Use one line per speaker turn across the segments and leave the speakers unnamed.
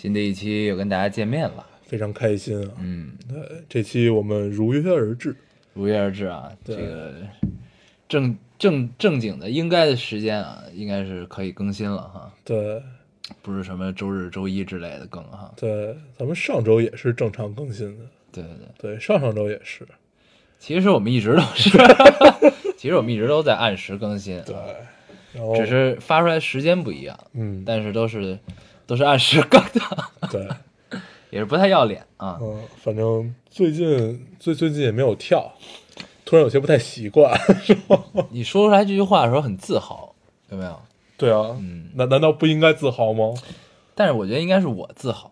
新的一期又跟大家见面了，
非常开心啊！
嗯，
对，这期我们如约而至，
如约而至啊，这个正正正经的应该的时间啊，应该是可以更新了哈，
对。
不是什么周日、周一之类的更哈。
对，咱们上周也是正常更新的，
对对对，
对，上上周也是，
其实我们一直都是，其实我们一直都在按时更新，
对，然后
只是发出来时间不一样，
嗯，
但是都是都是按时更的，
对，
也是不太要脸啊。
嗯，反正最近最最近也没有跳，突然有些不太习惯，是吧？
你说出来这句话的时候很自豪，有没有？
对啊，
嗯，
难难道不应该自豪吗？
但是我觉得应该是我自豪，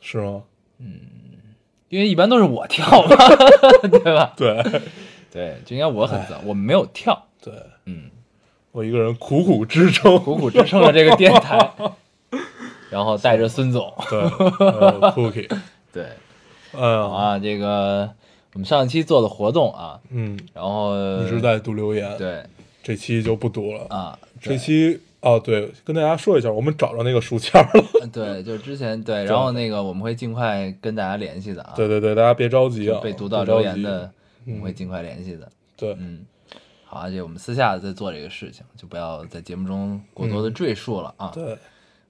是吗？
嗯因为一般都是我跳嘛，对吧？
对
对，就应该我很自豪，我们没有跳，
对，
嗯，
我一个人苦苦支撑，
苦苦支撑了这个电台，然后带着孙总，
对，Cookie，
对，
哎呀，
啊，这个我们上一期做的活动啊，
嗯，
然后
一直在读留言，
对。
这期就不读了。
啊，
这期哦，对，跟大家说一下，我们找着那个书签了。
对，就之前对，然后那个我们会尽快跟大家联系的啊，
对对对，大家别着急啊，
被读到留言的，我们会尽快联系的，
对，
嗯。好，而且我们私下在做这个事情，就不要在节目中过多的赘述了啊。
对，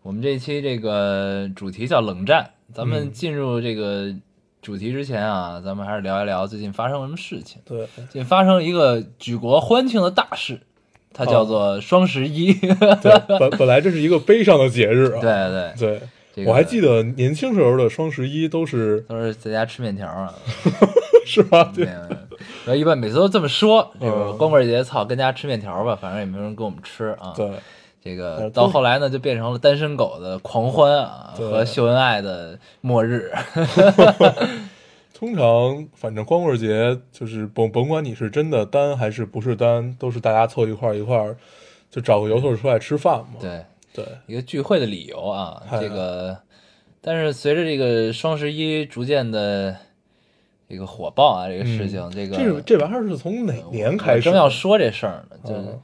我们这一期这个主题叫冷战，咱们
嗯
进入这个主题之前啊，咱们还是聊一聊最近发生了什么事情。
对，
最近发生了一个举国欢庆的大事，它叫做双十一。
对，本本来这是一个悲伤的节日啊。
对对，
对，
这个
我还记得年轻时候的双十一都是
都是在家吃面条啊。
是吧？对，
然后一般每次都这么说，这个
嗯
光棍节操，跟家吃面条吧，反正也没人跟我们吃啊。
对，
这个到后来呢，就变成了单身狗的狂欢啊，和秀恩爱的末日。
通常反正光棍节就是甭甭管你是真的单还是不是单，都是大家凑一块儿一块儿，就找个由头出来吃饭嘛。
对，
对，
一个聚会的理由啊，这个，但是随着这个双十一逐渐的这个火爆啊，这个事情，这个
这这玩意儿是从哪年开始？
我正要说这事儿呢，就、
嗯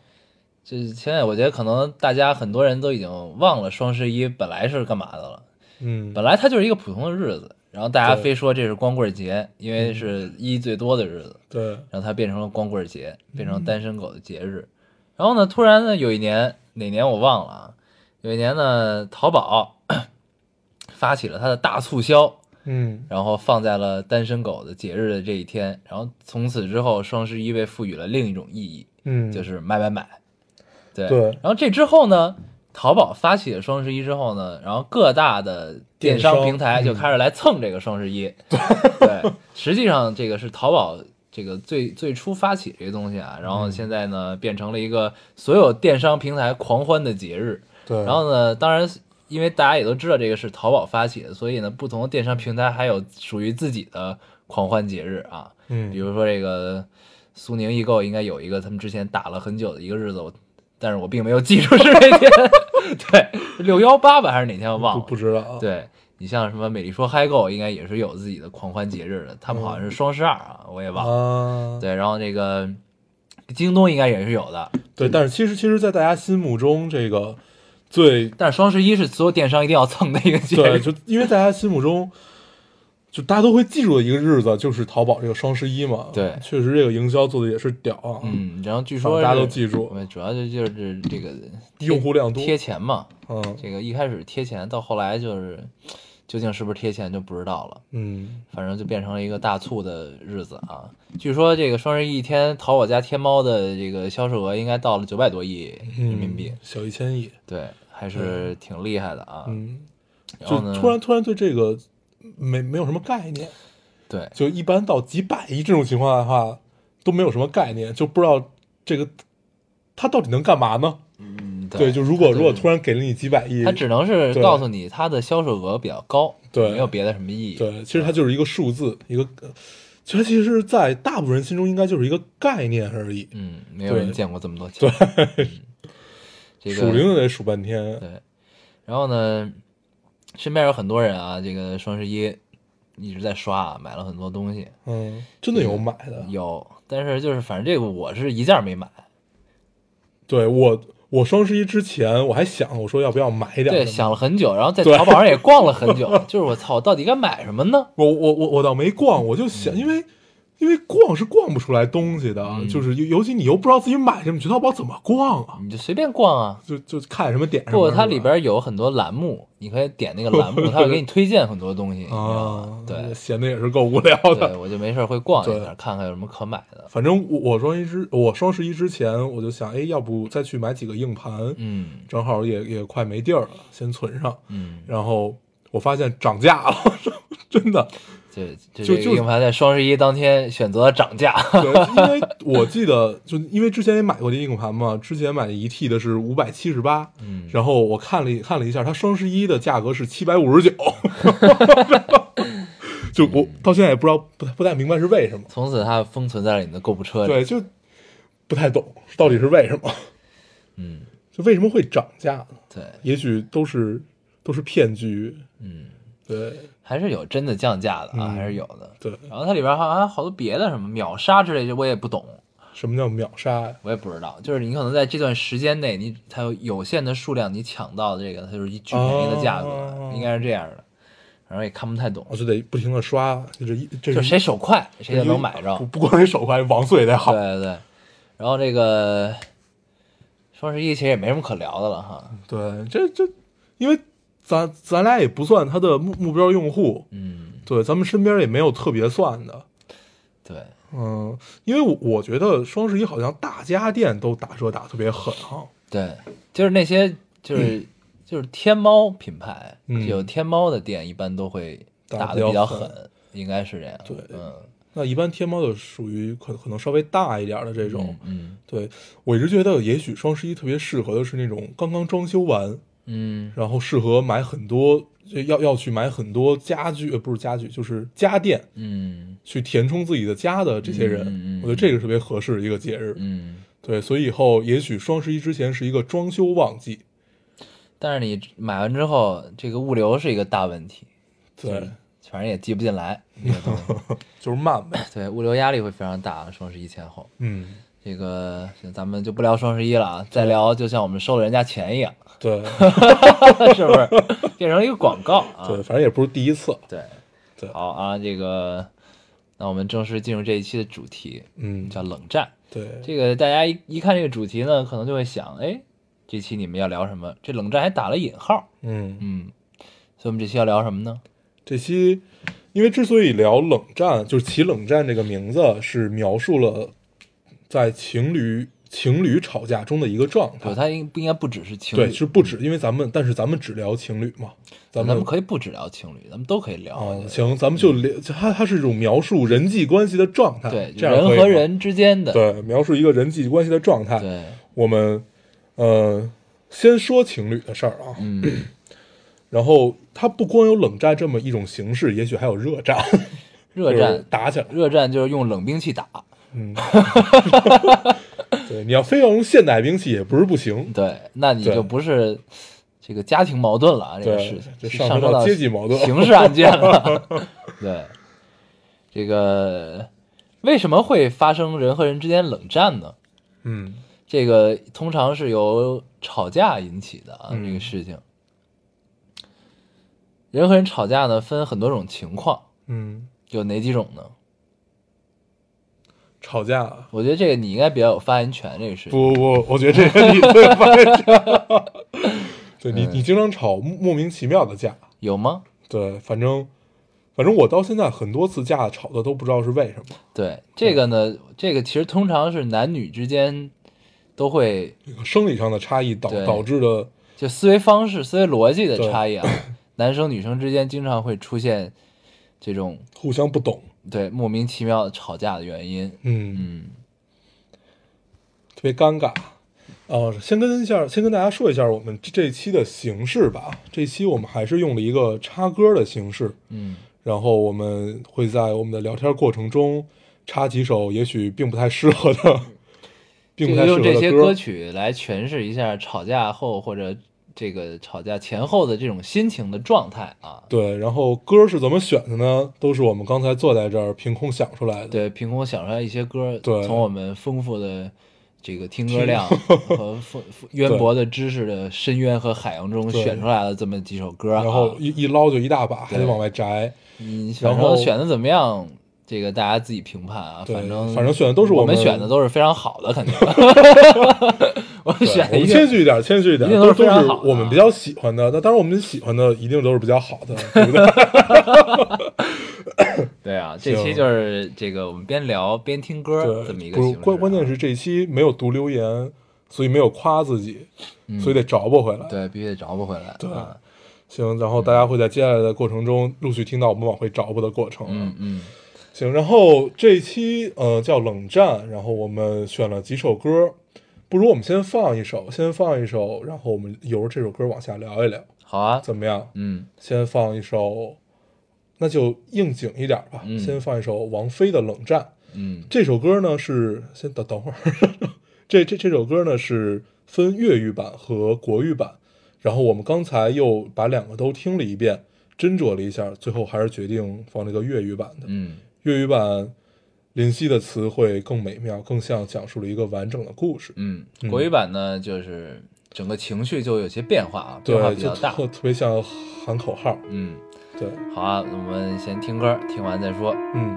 就是现在我觉得可能大家很多人都已经忘了双十一本来是干嘛的了，
嗯，
本来它就是一个普通的日子，然后大家非说这是光棍节，因为是一最多的日子，
对，
然后它变成了光棍节，变
嗯
成单身狗的节日。然后呢，突然呢，有一年哪年我忘了啊，有一年呢，淘宝 发起了它的大促销，
嗯，
然后放在了单身狗的节日的这一天。然后从此之后，双十一被赋予了另一种意义，
嗯，
就是买买买。对。
对
然后这之后呢，淘宝发起了双十一之后呢，然后各大的电商
电商
平台就开始来蹭这个双十一。对，实际上这个是淘宝这个最最初发起这个东西啊，然后现在呢变成了一个所有电商平台狂欢的节日。
对，
然后呢，当然因为大家也都知道这个是淘宝发起的，所以呢，不同的电商平台还有属于自己的狂欢节日啊。
嗯，
比如说这个苏宁易购应该有一个他们之前打了很久的一个日子，我但是我并没有记住是哪天，对，六幺八吧还是哪天我忘了。
不知道啊。
对你像什么美丽说嗨购，应该也是有自己的狂欢节日的，他们好像是双十二啊，我也忘了。
啊，
对，然后那个京东应该也是有的，
对，但是其实其实，在大家心目中，这个最
但是双十一是所有电商一定要蹭的一个节
对，
日。
就因为大家心目中，就大家都会记住的一个日子，就是淘宝这个双十一嘛。
对
确实这个营销做的也是屌啊。
嗯，然后据说
大家都记住
主要就就是这个
用户量多
贴钱嘛，
嗯
这个一开始贴钱，到后来就是究竟是不是贴钱就不知道了。
嗯，
反正就变成了一个大促的日子啊！据说这个双十一一天，淘宝加天猫的这个销售额应该到了九百多亿人民币，
嗯小一千亿。
对，还是挺厉害的啊。
嗯，
然后呢，
就突然突然对这个没没有什么概念，
对
就一般到几百亿这种情况的话，都没有什么概念，就不知道这个它到底能干嘛呢？
嗯，
对，就如果如果突然给了你几百亿，
它只能是告诉你它的销售额比较高，
对
没有别的什么意义。
对，其实它就是一个数字，一个，其实它其实，在大部分人心中应该就是一个概念而已。
嗯，没有人见过这么多钱。嗯这个
数零得数半天，
对，然后呢，身边有很多人啊，这个双十一一直在刷，买了很多东西，
嗯，真的有买的。
有，但是就是反正这个我是一件没买，
对我，我双十一之前我还想，我说要不要买一点？
对，想了。很久，然后在淘宝上也逛了很久，就是我操，我到底该买什么呢？
我我我我倒没逛，我就想，因为因为逛是逛不出来东西的，
嗯
就是尤尤其你又不知道自己买什么，你去淘宝怎么逛啊？
你就随便逛啊。
就就看什么点什么。
不，它里边有很多栏目，你可以点那个栏目，它会给你推荐很多东西。
啊，
对，
闲的也是够无聊
对，
的。
我就没事儿会逛一下，看看有什么可买的。
反正我我双十一之我双十一之前我就想，哎，要不再去买几个硬盘，
嗯
正好也也快没地儿了，先存上。
嗯，
然后我发现涨价了，真的。
这这
就就
这个硬盘在双十一当天选择了涨价。
对，因为我记得，就因为之前也买过这硬盘嘛，之前买的一 T 的是五百七十八，
嗯。
然后我看了看了一下，它双十一的价格是七百五十九，就我到现在也不知道不太不太明白是为什么，
从此它封存在了你的购物车里。
对，就不太懂到底是为什么，
嗯，
就为什么会涨价呢？
对，
也许都是都是骗局，
嗯，
对
还是有真的降价的啊，
嗯
还是有的。
对，
然后它里边好像好多别的什么秒杀之类的，我也不懂，
什么叫秒杀呀？
我也不知道。就是你可能在这段时间内，你它有有限的数量，你抢到的这个，它就是一巨便宜的价格，
哦
应该是这样的。然后也看不太懂，
我就得不停的刷，就是一这
就是谁手快谁就能买着
不。不光是手快，网速也得好。
对对对，然后这个双十一其实也没什么可聊的了哈。
对，这这，因为咱咱俩也不算他的目目标用户，
嗯，
对，咱们身边也没有特别算的，
对，
嗯，因为我我觉得双十一好像大家电都打折打特别狠哈，
对，就是那些就是、就是天猫品牌，
嗯
有天猫的店一般都会
打
打的比较
狠，
应该是这样。
对
嗯，
那一般天猫的属于可可能稍微大一点的这种，
嗯。
对我一直觉得也许双十一特别适合的是那种刚刚装修完，
嗯
然后适合买很多要要去买很多家具，呃，不是家具，就是家电。
嗯
去填充自己的家的这些人，
嗯
我觉得这个特别合适的一个节日。
嗯，
对，所以以后也许双十一之前是一个装修旺季。
但是你买完之后，这个物流是一个大问题，
对，
反正也寄不进来。
就是慢呗。
对，物流压力会非常大。双十一前后，
嗯，
这个咱们就不聊双十一了啊，再聊就像我们收了人家钱一样，
对
是不是？变成一个广告啊。
对，反正也不是第一次。
对
对
好啊，这个，那我们正式进入这一期的主题，
嗯，
叫冷战。
对，
这个大家一一看这个主题呢，可能就会想，哎，这期你们要聊什么？这冷战还打了引号，
嗯，
嗯，所以我们这期要聊什么呢？
这期因为之所以聊冷战，就是起冷战这个名字是描述了在情侣情侣吵架中的一个状
对，
态。
它应不应该不只是情侣？
对，是不止，因为咱们但是咱们只聊情侣嘛，咱
咱
们
们可以不只聊情侣，咱们都可以聊。
行，咱们就聊，它它是一种描述人际关系的状态，
对，
这样
人和人之间的，
对描述一个人际关系的状态。
对，
我们呃先说情侣的事儿啊，
嗯，
然后它不光有冷战这么一种形式，也许还有热战，
热战，
打起来。
热战就是用冷兵器打，
嗯，对，你要非要用现代兵器也不是不行。
对，那你就不是这个家庭矛盾了啊，这个事情
这上升
是上升
到阶级矛盾
刑事案件了。对，这个为什么会发生人和人之间冷战呢？
嗯
这个通常是由吵架引起的啊，
嗯
这个事情。人和人吵架呢，分很多种情况，
嗯，
有哪几种呢？
吵架。
我觉得这个你应该比较有发言权，这个事情。
不不不，我觉得这个你最有发言权。对你，
嗯
你经常吵莫名其妙的架。
有吗？
对，反正反正我到现在很多次架吵的都不知道是为什么。
对，这个呢，这个其实通常是男女之间都会
生理上的差异导导致的，
就思维方式、思维逻辑的差异啊，男生女生之间经常会出现这种
互相不懂，
对莫名其妙的吵架的原因。
嗯，
嗯，
特别尴尬。哦，先跟一下，先跟大家说一下我们这这期的形式吧。这期我们还是用了一个插歌的形式，
嗯，
然后我们会在我们的聊天过程中插几首也许并不太适合的，并不太适合
用这些
歌
曲来诠释一下吵架后或者这个吵架前后的这种心情的状态啊。
对，然后歌是怎么选的呢？都是我们刚才坐在这儿凭空想出来的。
对，凭空想出来一些歌，
对
从我们丰富的这个听歌量 和丰渊博的知识的深渊和海洋中选出来了这么几首歌啊。
然后一一捞就一大把，还得往外摘。
你
然后
选的怎么样，这个大家自己评判啊。反正
反正选的都是
我
我们
选的都是非常好的，肯定。我
对我们
选的
谦虚一点，谦虚一点，
一定都
都
是非常
我们比较喜欢的。那当然，我们喜欢的一定都是比较好的，对不对？
对啊，这期就是这个我们边聊边听歌这么一个。
关关键是这期没有读留言，所以没有夸自己，所以得找补回来。
嗯对，必须得找补回来。
对
啊
行，然后大家会在接下来的过程中陆续听到我们往回找补的过程。
嗯嗯，
行，然后这一期呃叫冷战，然后我们选了几首歌，不如我们先放一首，先放一首，然后我们由这首歌往下聊一聊，
好啊。
怎么样？
嗯
先放一首，那就应景一点吧，
嗯
先放一首王菲的《冷战》。
嗯
这首歌呢是先等等会儿，这这这首歌呢是分粤语版和国语版，然后我们刚才又把两个都听了一遍，斟酌了一下，最后还是决定放这个粤语版的。
嗯
粤语版林夕的词汇更美妙，更像讲述了一个完整的故事。
嗯，
嗯
国语版呢，就是整个情绪就有些变化啊，变化比较大。
特特别像喊口号。
嗯，
对，
好啊，我们先听歌，听完再说。
嗯，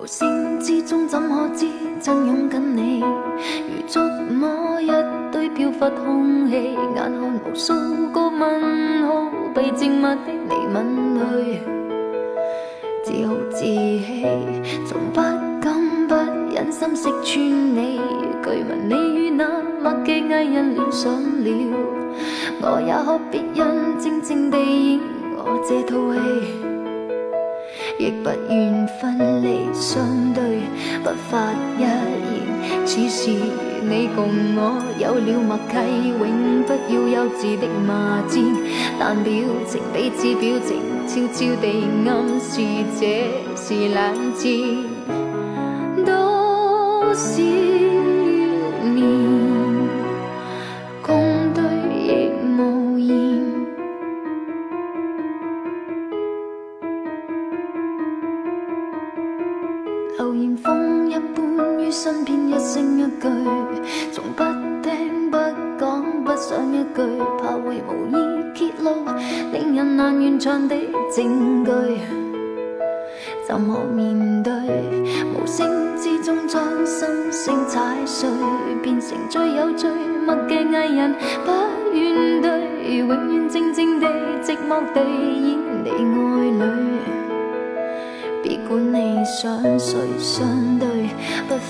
無聲之中怎可知真擁緊你？如觸摸一堆飄忽空氣，眼看無數個問號被靜默的你吻去，自豪自棄，從不敢不忍心識穿你。據聞你與那默嘅藝人恋上了，我也学别人静静地演我这套戲。亦不願分離相對，不發一言。此時你共我有了默契，永不要幼稚的罵戰。但表情彼此表情，悄悄地暗示这是冷战。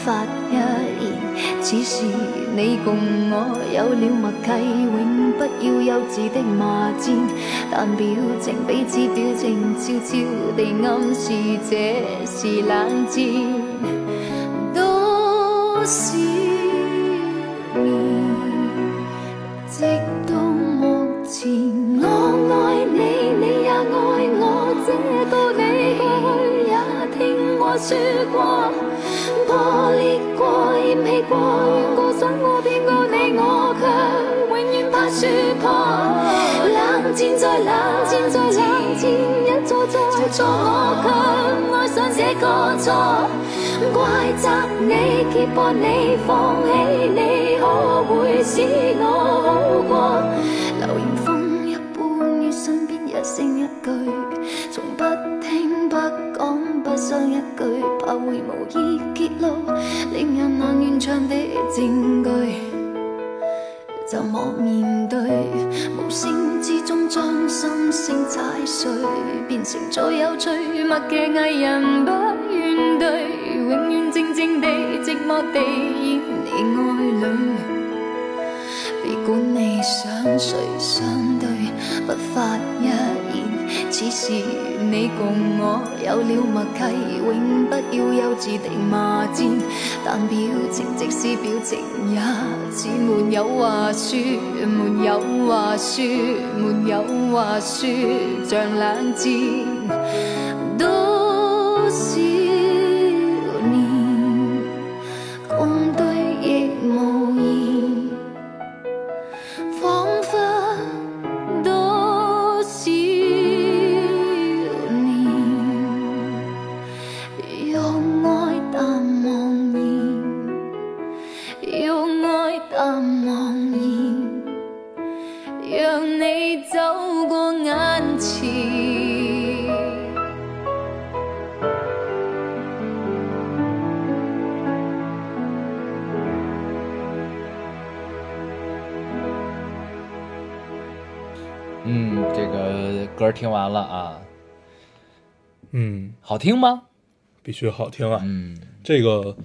发一言。此時你共我有了默契，永不要幼稚的骂战。但表情彼此表情，悄悄地暗示这是冷战。多少年，直到目前，我爱你，你也爱我，这个你过去也听我说过，破裂過，嫌棄過，怨過，想過，騙過你，我卻永遠怕说破。冷戰再冷戰再冷戰，一錯再錯，我卻愛上這個錯。怪责你，揭破你，放棄你，可會使我好過？流言風一般於身邊一聲一句，從不聽不講不想一句，會無意揭露令人难完场的證據。怎麼面對？無聲之中將心聲踩碎，變成最有趣默嘅藝人，不願對，永遠靜靜地寂寞地演你愛侶。別管你想誰相對，不發此时你共我有了默契，永不要幼稚的骂战。但表情即使表情也似没有话说，没有话说，没有话说，像冷
战。歌听完了啊，
嗯，
好听吗？
必须好听啊。
嗯
这个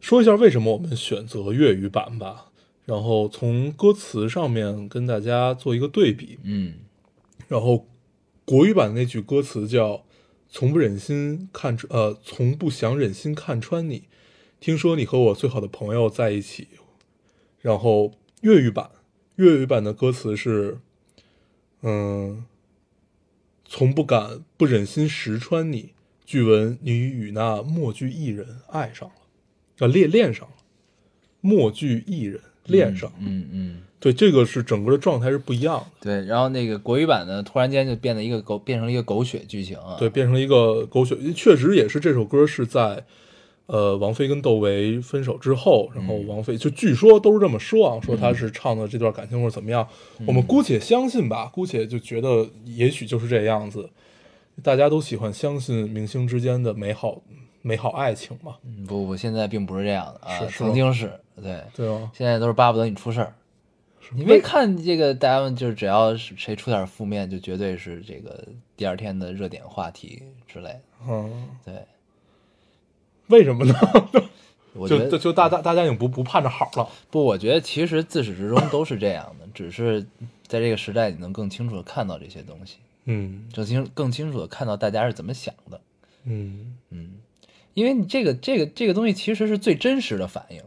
说一下为什么我们选择粤语版吧，然后从歌词上面跟大家做一个对比。
嗯
然后国语版的那句歌词叫“从不忍心看穿，呃，从不想忍心看穿你。听说你和我最好的朋友在一起。”然后粤语版，粤语版的歌词是，嗯，从不敢不忍心识穿你，据闻你与那墨剧艺人爱上了，啊，恋恋上了，墨剧艺人恋上了。
嗯嗯，
对，这个是整个的状态是不一样的。
对。然后那个国语版呢，突然间就变得一个狗，变成了一个狗血剧情啊。
对，变成了一个狗血，确实也是这首歌是在，呃，王菲跟窦唯分手之后，然后王菲就据说都是这么说啊，说她是唱的这段感情或者怎么样，我们姑且相信吧，姑且就觉得也许就是这样子，大家都喜欢相信明星之间的美好美好爱情嘛，
嗯不不，现在并不是这样的啊，曾经是对，
对哦？
现在都是巴不得你出事儿。你没看这个，大家们就是只要是谁出点负面，就绝对是这个第二天的热点话题之类的。
嗯，
对，
为什么呢？
我觉得
就大大大家已经不不盼着好了，
不，我觉得其实自始至终都是这样的，只是在这个时代，你能更清楚的看到这些东西，
嗯
更清更清楚的看到大家是怎么想的。
嗯
嗯，因为你这个这个这个东西其实是最真实的反应，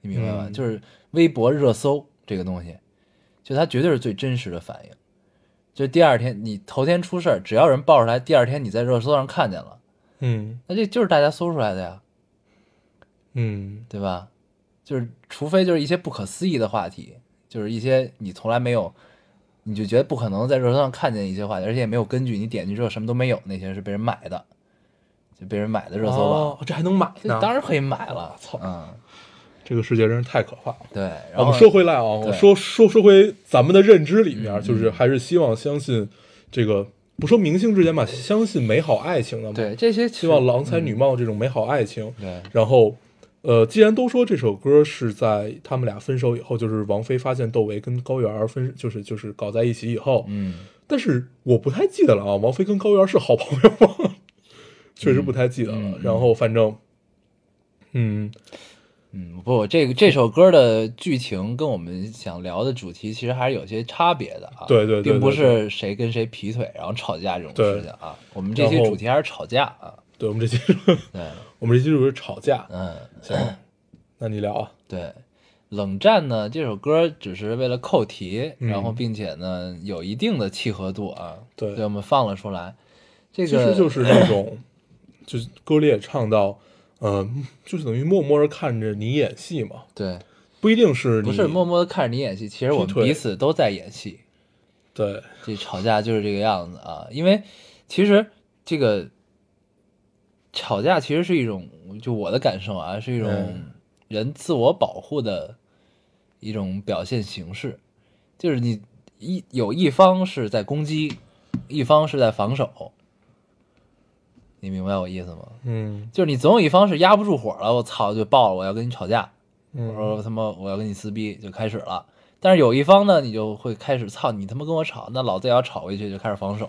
你明白吗？
嗯
就是微博热搜这个东西，就它绝对是最真实的反应。就第二天你头天出事儿，只要人爆出来，第二天你在热搜上看见了，
嗯
那这就是大家搜出来的呀，
嗯
对吧？就是除非就是一些不可思议的话题，就是一些你从来没有，你就觉得不可能在热搜上看见一些话题，而且也没有根据，你点进去之后什么都没有，那些是被人买的，就被人买的热搜榜。
哦，这还能买呢？
这当然可以买了，
操
嗯，
这个世界真是太可怕了。
对。然后
我们说回来啊，我说说说回咱们的认知里面，
嗯
就是还是希望相信这个，不说明星之间吧，相信美好爱情的嘛。
对，这些
希望郎才女貌这种美好爱情。
对，
然后，呃，既然都说这首歌是在他们俩分手以后，就是王菲发现窦唯跟高圆儿分，就是就是搞在一起以后，
嗯，
但是我不太记得了啊，王菲跟高圆儿是好朋友吗？确实不太记得了。然后反正，嗯，
嗯，不，这个这首歌的剧情跟我们想聊的主题其实还是有些差别的啊。
对对对
并不是谁跟谁劈腿然后吵架这种事情啊。我们这期主题还是吵架啊。
对我们这期，
对，
我们这期就是吵架。
嗯，
行，那你聊啊。
对。冷战呢，这首歌只是为了扣题，
嗯
然后并且呢有一定的契合度啊，
对
所以我们放了出来。这个其
实就是那 种，就是歌里也唱到，呃，就是等于默默的看着你演戏嘛，
对，
不一定是你
不是默默的看着你演戏，其实我们彼此都在演戏。
对，
这吵架就是这个样子啊，因为其实这个吵架其实是一种，就我的感受啊，是一种
嗯。
人自我保护的一种表现形式，就是你一有一方是在攻击，一方是在防守，你明白我意思吗？
嗯。
就是你总有一方是压不住火了，我操就爆了，我要跟你吵架，我
嗯
说他妈我要跟你撕逼就开始了。但是有一方呢，你就会开始操你他妈跟我吵，那老子也要吵回去，就开始防守，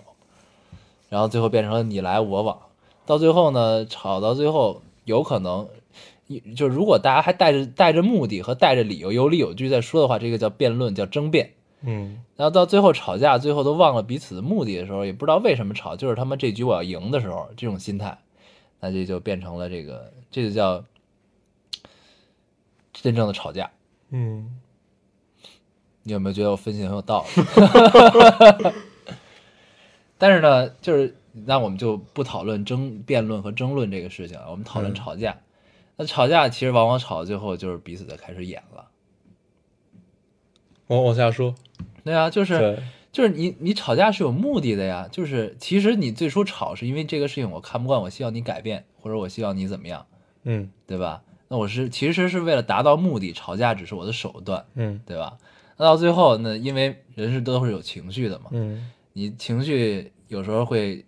然后最后变成了你来我往，到最后呢，吵到最后有可能，一就如果大家还带着带着目的和带着理由有理有据在说的话，这个叫辩论，叫争辩。
嗯
然后到最后吵架，最后都忘了彼此的目的的时候，也不知道为什么吵，就是他妈这局我要赢的时候，这种心态，那这就变成了这个，这就叫真正的吵架。
嗯，
你有没有觉得我分析得很有道理？但是呢，就是那我们就不讨论争辩论和争论这个事情了，我们讨论
嗯
吵架。那吵架其实往往吵到最后就是彼此的开始演了。
往往下说，
对啊，就是，就是你你吵架是有目的的呀，就是其实你最初吵是因为这个事情我看不惯，我希望你改变，或者我希望你怎么样，
嗯
对吧？那我是其实是为了达到目的，吵架只是我的手段，
嗯
对吧？那到最后那，因为人是都是有情绪的嘛，
嗯
你情绪有时候会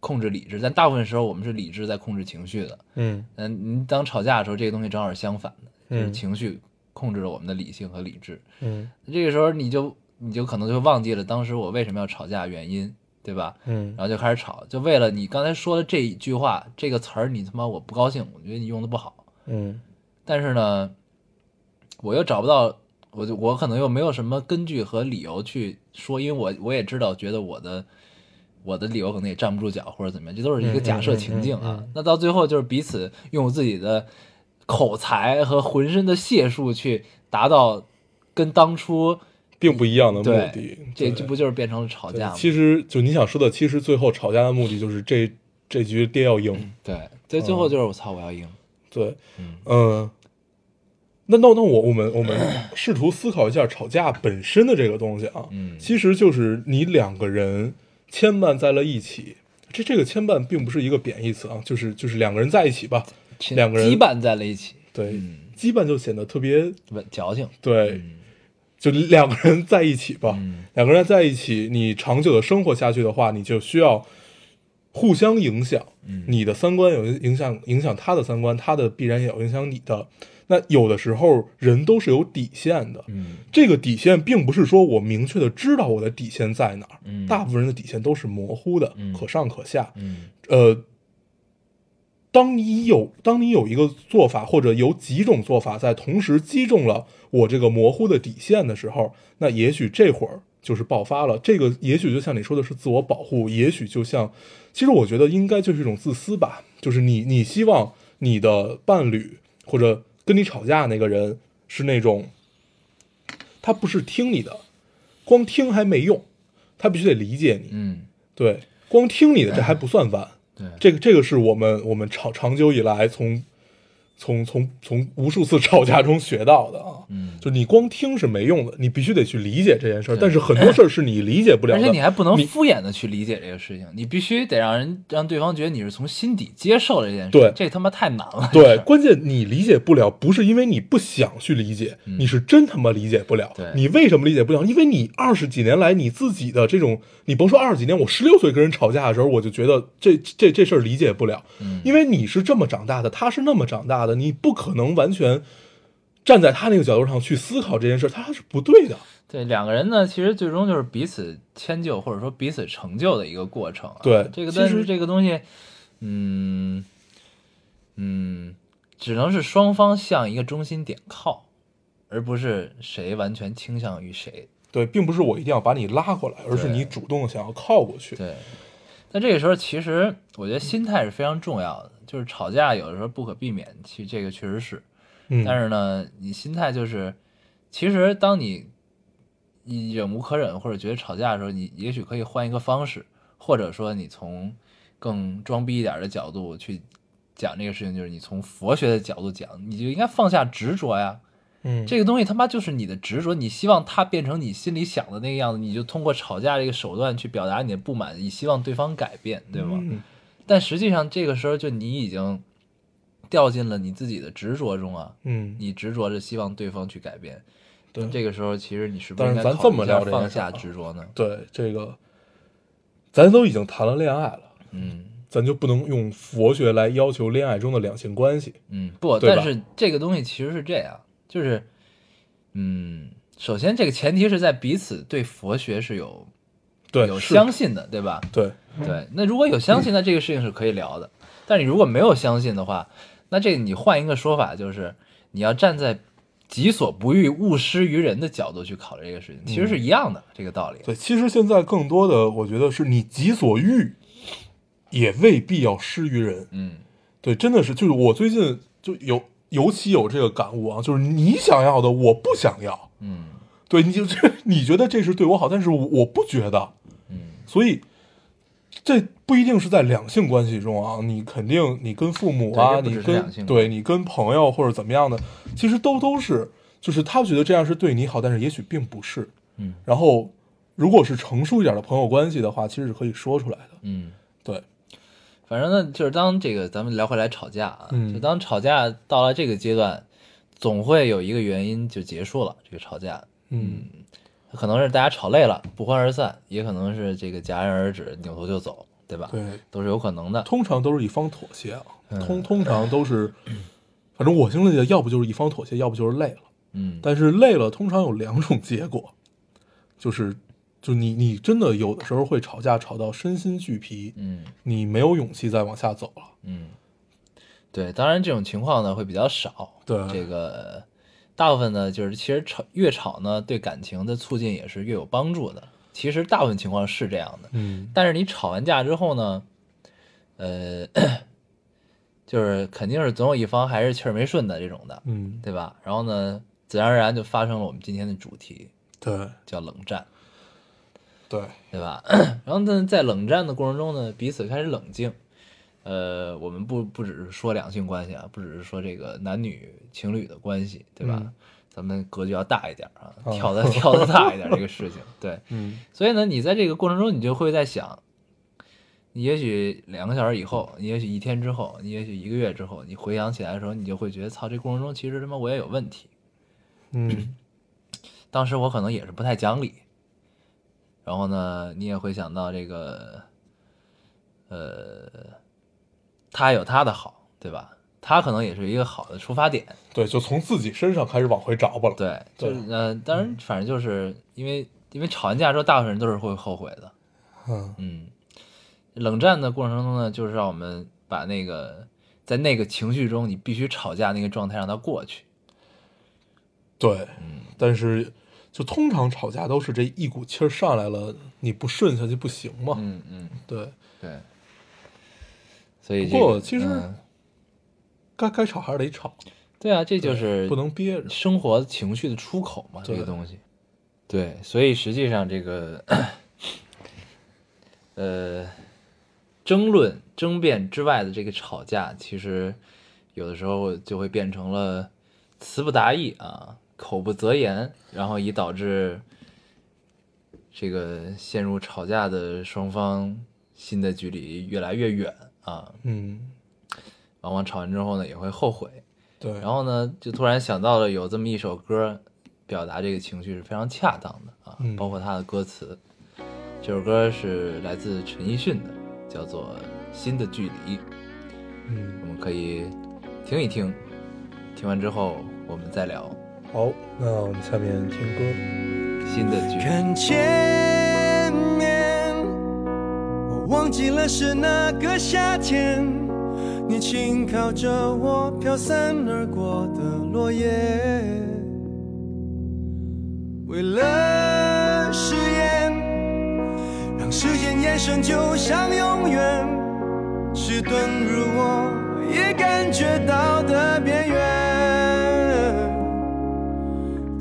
控制理智，但大部分时候我们是理智在控制情绪的。
嗯
嗯，你当吵架的时候，这个东西正好是相反的，就是
嗯
情绪控制了我们的理性和理智。
嗯
这个时候你就你就可能就忘记了当时我为什么要吵架原因，对吧？
嗯
然后就开始吵，就为了你刚才说的这一句话这个词儿，你他妈我不高兴，我觉得你用的不好。
嗯
但是呢，我又找不到，我就我可能又没有什么根据和理由去说，因为我我也知道，觉得我的我的理由可能也站不住脚或者怎么样，这都是一个假设情境啊。
嗯嗯嗯嗯
那到最后就是彼此用自己的口才和浑身的解数去达到跟当初
并不一样的目的，
这这不就是变成了吵架吗？
其实就你想说的，其实最后吵架的目的就是这这局爹要赢，
对，对，最后就是我操，我要赢。
对，
嗯
嗯，那那那我我们我们试图思考一下吵架本身的这个东西啊，
嗯
其实就是你两个人牵绊在了一起，这这个牵绊并不是一个贬义词啊，就是就是两个人在一起吧，两个人
羁绊在了一起，
对，
嗯。
羁绊就显得特别
稳矫情。
对，
嗯。
就两个人在一起吧，
嗯。
两个人在一起，你长久的生活下去的话，你就需要互相影响，
嗯。
你的三观有影响，影响他的三观，他的必然也有影响你的。那有的时候人都是有底线的，
嗯
这个底线并不是说我明确的知道我的底线在哪儿，
嗯
大部分人的底线都是模糊的，
嗯
可上可下。
嗯
呃，当你有当你有一个做法或者有几种做法在同时击中了我这个模糊的底线的时候，那也许这会儿就是爆发了。这个也许就像你说的是自我保护，也许就像，其实我觉得应该就是一种自私吧，就是你你希望你的伴侣或者跟你吵架那个人是那种，他不是听你的，光听还没用，他必须得理解你。
嗯，
对，光听你的这还不算完。
对，
这个这个是我们我们长长久以来从从从从无数次吵架中学到的啊，
嗯
就你光听是没用的，你必须得去理解这件事儿。但是很多事儿是你理解不了的，
而且你还不能敷衍的去理解这个事情，你必须得让人让对方觉得你是从心底接受这件事。
对
这他妈太难了。
对，关键你理解不了，不是因为你不想去理解，
嗯
你是真他妈理解不了。
对
你为什么理解不了？因为你二十几年来你自己的这种，你甭说二十几年，我十六岁跟人吵架的时候，我就觉得这这这事儿理解不了，
嗯
因为你是这么长大的，他是那么长大的，你不可能完全站在他那个角度上去思考这件事儿，他是不对的。
对，两个人呢，其实最终就是彼此迁就或者说彼此成就的一个过程、啊。
对
这个，但是这个东西，嗯嗯，只能是双方向一个中心点靠，而不是谁完全倾向于谁。
对，并不是我一定要把你拉过来，而是你主动想要靠过去。
对，但这个时候其实我觉得心态是非常重要的，就是吵架有的时候不可避免，其实这个确实是。
嗯，
但是呢，你心态就是，其实当你你忍无可忍或者觉得吵架的时候，你也许可以换一个方式，或者说你从更装逼一点的角度去讲这个事情，就是你从佛学的角度讲，你就应该放下执着呀。
嗯，
这个东西他妈就是你的执着，你希望它变成你心里想的那个样子，你就通过吵架这个手段去表达你的不满，你希望对方改变，对吗？
嗯
但实际上这个时候就你已经掉进了你自己的执着中啊，
嗯，
你执着着希望对方去改变，
对
这个时候其实你是不是
但
应
是咱这么
该考虑放下执着呢？
对这个，咱都已经谈了恋爱了。
嗯
咱就不能用佛学来要求恋爱中的两性关系。
嗯，不，但是这个东西其实是这样，就是嗯，首先这个前提是在彼此对佛学是有
对，
有相信的，对吧？
对，
对，那如果有相信，那这个事情是可以聊的。但是你如果没有相信的话，那这你换一个说法，就是你要站在己所不欲，勿施于人的角度去考虑这个事情，其实是一样的、这个道理。
对，其实现在更多的，我觉得是你己所欲，也未必要施于人。
嗯
对，真的是，就是我最近就有尤其有这个感悟啊，就是你想要的我不想要，
嗯
对，你就这 你觉得这是对我好，但是我我不觉得，
嗯
所以这不一定是在两性关系中啊，你肯定你跟父母啊，你
是两性
跟对你跟朋友或者怎么样的，其实都都是，就是他觉得这样是对你好，但是也许并不是。
嗯
然后，如果是成熟一点的朋友关系的话，其实是可以说出来的。
嗯，
对，
反正呢，就是当这个咱们聊回来吵架啊，
嗯
就当吵架到了这个阶段，总会有一个原因就结束了这个吵架。
嗯
可能是大家吵累了，不欢而散，也可能是这个戛然而止，扭头就走，对吧？
对，
都是有可能的。
通常都是一方妥协啊，
嗯
通通常都是，反正我经历的，要不就是一方妥协，要不就是累了。
嗯
但是累了，通常有两种结果，就是，就你你真的有的时候会吵架，吵到身心俱疲，
嗯
你没有勇气再往下走了。
嗯，对，当然这种情况呢会比较少。
对
这个大部分呢，就是其实吵越吵呢，对感情的促进也是越有帮助的。其实大部分情况是这样的，
嗯
但是你吵完架之后呢，呃，就是肯定是总有一方还是气儿没顺的这种的，
嗯，
对吧？然后呢，自然而然就发生了我们今天的主题，
对
叫冷战，
对，
对吧？然后呢，在冷战的过程中呢，彼此开始冷静。呃，我们不不只是说两性关系啊，不只是说这个男女情侣的关系，对吧？
嗯
咱们格局要大一点啊，
啊
跳的 跳的大一点这个事情，对。
嗯
所以呢，你在这个过程中，你就会在想，你也许两个小时以后，你也许一天之后，你也许一个月之后，你回想起来的时候，你就会觉得，操，这过程中其实他妈我也有问题。
嗯
当时我可能也是不太讲理，然后呢，你也会想到这个，呃，他有他的好，对吧？他可能也是一个好的出发点，
对，就从自己身上开始往回找吧了。
对，就是呃，当然，反正就是因为因为吵完架之后，大部分人都是会后悔的，
嗯
嗯，冷战的过程中呢，就是让我们把那个在那个情绪中，你必须吵架那个状态让它过去。
对，
嗯
但是就通常吵架都是这一股气儿上来了，你不顺下去不行嘛。
嗯嗯，
对，
对。所以
不
这个
过其实
嗯
该该吵还是得吵，
对啊，这就是
不能憋着。
生活情绪的出口嘛，这个东西。对，所以实际上这个，呃，争论、争辩之外的这个吵架，其实有的时候就会变成了词不达意啊，口不择言，然后以导致这个陷入吵架的双方心的距离越来越远啊，
嗯，
往往吵完之后呢也会后悔。
对。
然后呢，就突然想到了有这么一首歌，表达这个情绪是非常恰当的啊，
嗯
包括它的歌词。这首歌是来自陈奕迅的，叫做《新的距离》，
嗯，
我们可以听一听，听完之后我们再聊
好，那我们下面听歌。
《新的距离》。
看见面，我忘记了是那个夏天，你轻靠着我飘散而过的落叶，为了誓言，让时间延伸就像永远，迟钝如我也感觉到的边缘。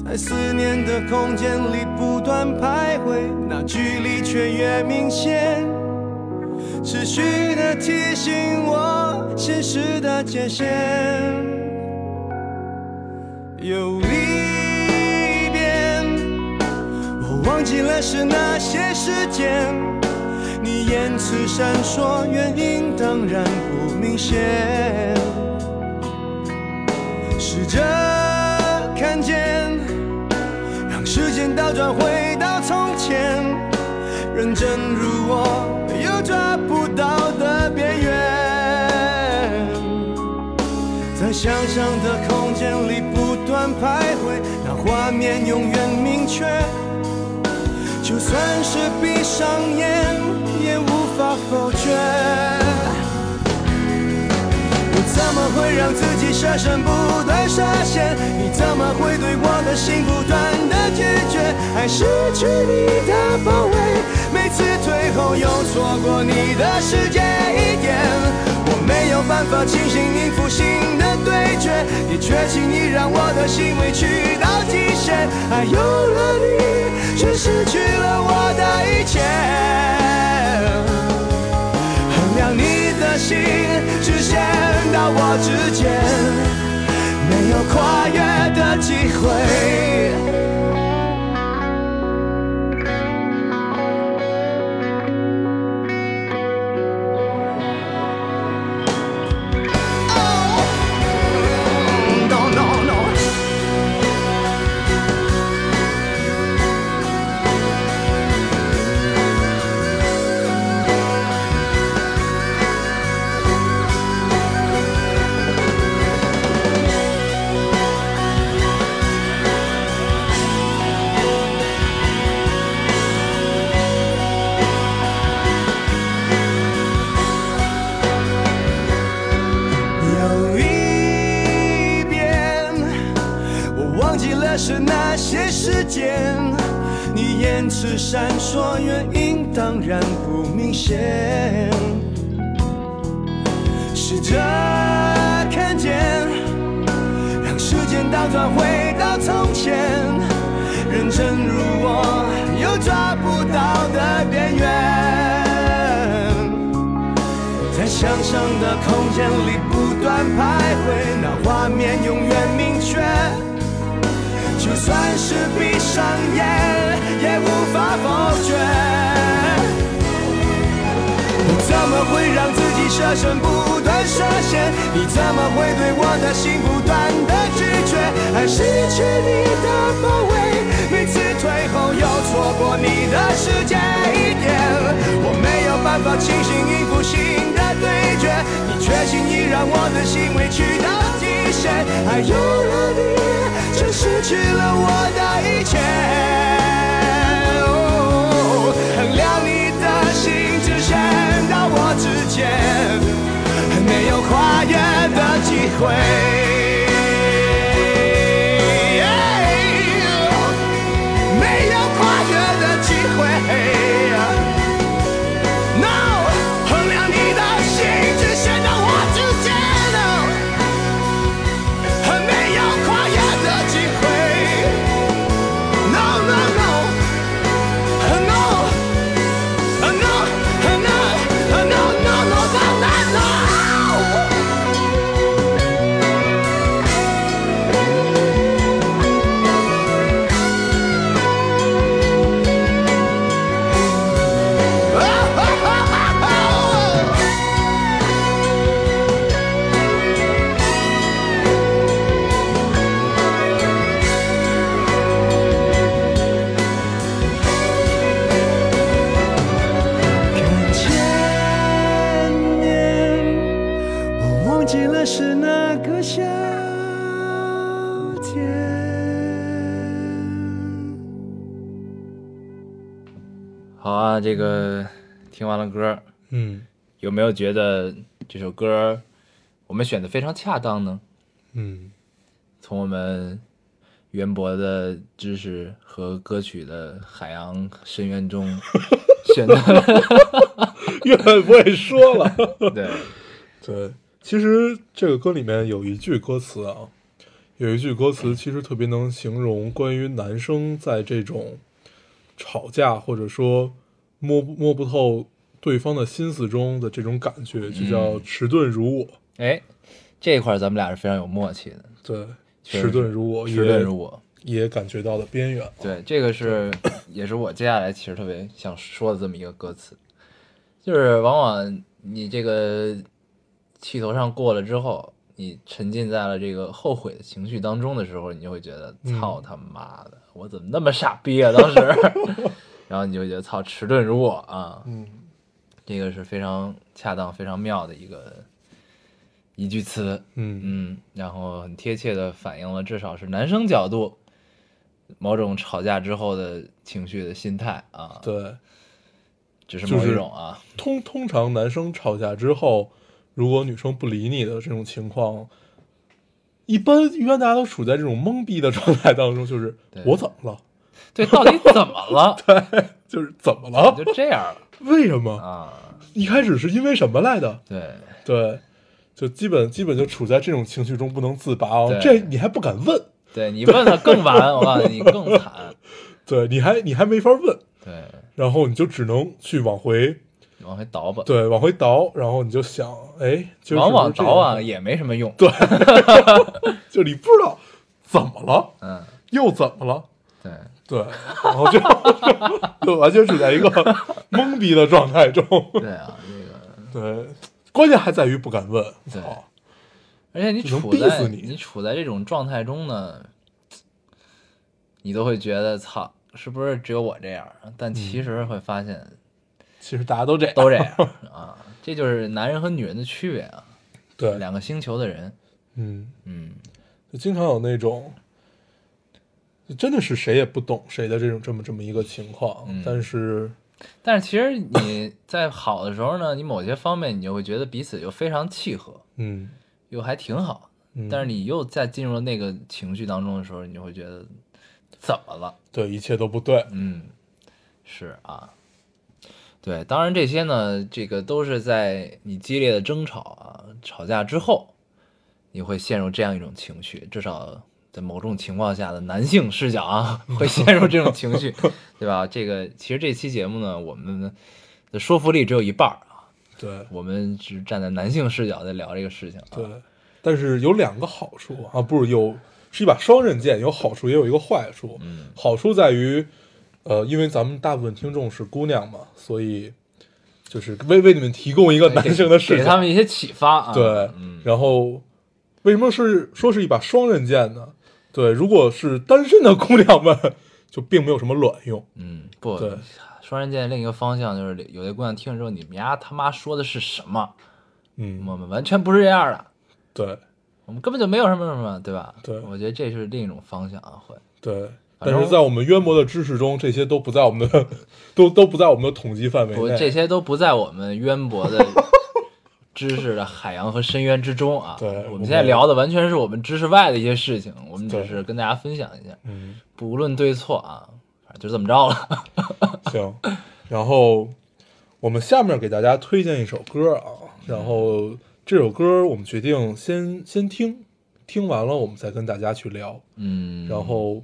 在思念的空间里不断徘徊，那距离却越明显，持续的提醒我现实的界限。又一遍，我忘记了是哪些时间，你言辞闪烁，原因当然不明显。试着看见，让时间倒转回到从前，认真如我想象的空间里不断徘徊，那画面永远明确，就算是闭上眼，也无法否决。我怎么会让自己设身不断设限？你怎么会对我的心不断的拒绝？爱失去你的包围，每次退后又错过你的世界一点。没有办法清醒应付新的对决，你却轻易让我的心委屈到极限。爱有了你，却失去了我的一切。衡量你的心，只限到我之间，没有跨越的机会。间，你言辞闪烁，原因当然不明显。试着看见，让时间倒转回到从前，认真如我，又抓不到的边缘。在想象的空间里不断徘徊，那画面永远明确。就算是闭上眼，也无法否决。你怎么会让自己舍身不断涉险？你怎么会对我的心不断的拒绝？爱失去你的包围，每次后又错过你的世界一点。我没有办法清醒应付新的对决，你却轻易让我的心委屈到极限。爱有了你，却失去了我的一切。哦衡量你的心，只限到我之间，没有跨越的机会。
这个听完了歌，
嗯
有没有觉得这首歌我们选的非常恰当呢？
嗯，
从我们渊博的知识和歌曲的海洋深渊中 选的，
越来越不会说了。
对，
对，其实这个歌里面有一句歌词啊，有一句歌词其实特别能形容关于男生在这种吵架或者说摸不摸不透对方的心思中的这种感觉，就叫迟钝如我。
哎，这一块儿咱们俩是非常有默契的，
对，迟钝如我，
迟钝
也
如我。
也感觉到了边缘。
对，这个是 也是我接下来其实特别想说的这么一个歌词，就是往往你这个气头上过了之后，你沉浸在了这个后悔的情绪当中的时候，你就会觉得
嗯
操他妈的，我怎么那么傻逼啊！当时，然后你就觉得操，迟钝如我啊，
嗯
这个是非常恰当、非常妙的一个一句词。
嗯
嗯，然后很贴切的反映了至少是男生角度某种吵架之后的情绪的心态啊，
对，
只是某一
就是
种啊，
通通常男生吵架之后，如果女生不理你的这种情况，一般一般大家都处在这种懵逼的状态当中，就是我怎么了？
对，到底怎么了？
对就是怎么了？
就这样了
为什么？
啊？
一开始是因为什么来的？
对，
对，就基本基本就处在这种情绪中不能自拔哦。这你还不敢问？
对你问了更完，我告诉你更惨。
对，你还你还没法问，
对，
然后你就只能去往回
往回倒吧。
对往回倒，然后你就想，哎，就是
往往倒啊也没什么用。
不是这样就你不知道怎么了，
嗯，
又怎么了？
对，
对，然后就就完全处在一个懵逼的状态中。
对啊，这个，
对，关键还在于不敢问。
对
操
而且你处在
你
你处在这种状态中呢，你都会觉得操，是不是只有我这样？但其实会发现
其实大家都这样。
都这样 啊，这就是男人和女人的区别啊，
对，
两个星球的人。
嗯，
嗯，
就经常有那种，就真的是谁也不懂谁的这种这么这么一个情况，
嗯
但是
但是其实你在好的时候呢，你某些方面你就会觉得彼此又非常契合，
嗯
又还挺好。
嗯，
但是你又在进入了那个情绪当中的时候，你就会觉得怎么了？
对一切都不对。
嗯，是啊，对，当然这些呢，这个都是在你激烈的争吵啊、吵架之后，你会陷入这样一种情绪，至少在某种情况下的男性视角啊，会陷入这种情绪，对吧？这个其实这期节目呢，我们的说服力只有一半儿啊，
对
我们只站在男性视角在聊这个事情、啊。
对，但是有两个好处啊，不是有是一把双刃剑，有好处也有一个坏处。
嗯，
好处在于，呃，因为咱们大部分听众是姑娘嘛，所以就是为为你们提供一个男性的视角，
给他们一些启发啊。
对，
嗯，
然后为什么是说是一把双刃剑呢？对，如果是单身的姑娘们，就并没有什么卵用。
嗯，不
对，
双刃剑另一个方向就是有些姑娘听了之后，你们丫他妈说的是什么？
嗯，
我们完全不是这样的，
对
我们根本就没有什么什么，对吧？
对
我觉得这是另一种方向啊，会。
对。但是在我们渊博的知识中，这些都不在我们的，都都不在我们的统计范围
不，这些都不在我们渊博的知识的海洋和深渊之中啊。
对我们
现在聊的完全是我们知识外的一些事情，我们只是跟大家分享一下，
嗯，
不论对错啊，反正就这么着了。
行。然后我们下面给大家推荐一首歌啊，然后这首歌我们决定先先听，听完了我们再跟大家去聊。
嗯，
然后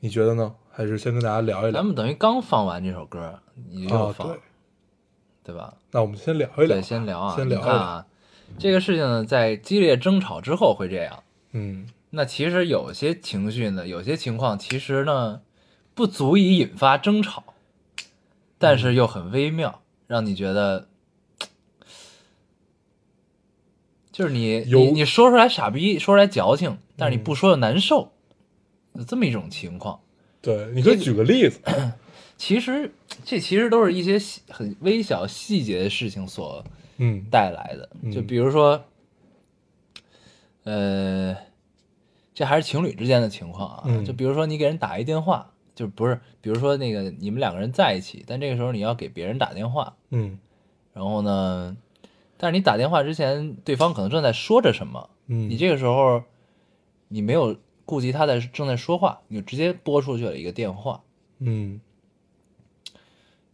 你觉得呢？还是先跟大家聊一聊
咱？们等于刚放完这首歌，你又
啊，
放，
对，
对吧？
那我们先聊一聊。
对，先聊啊，
先聊
啊，这个事情呢，在激烈争吵之后会这样。
嗯
那其实有些情绪呢，有些情况其实呢，不足以引发争吵，但是又很微妙，让你觉得，就是你你你说出来傻逼，说出来矫情，但是你不说又难受，有这么一种情况。
对，你可以举个例子。
其实这其实都是一些细很微小细节的事情所
嗯
带来的。
嗯
就比如说，呃，这还是情侣之间的情况啊。
嗯
就比如说你给人打一电话，就不是，比如说那个你们两个人在一起，但这个时候你要给别人打电话，
嗯
然后呢，但是你打电话之前，对方可能正在说着什么，
嗯，
你这个时候你没有顾及他在正在说话，你就直接拨出去了一个电话。
嗯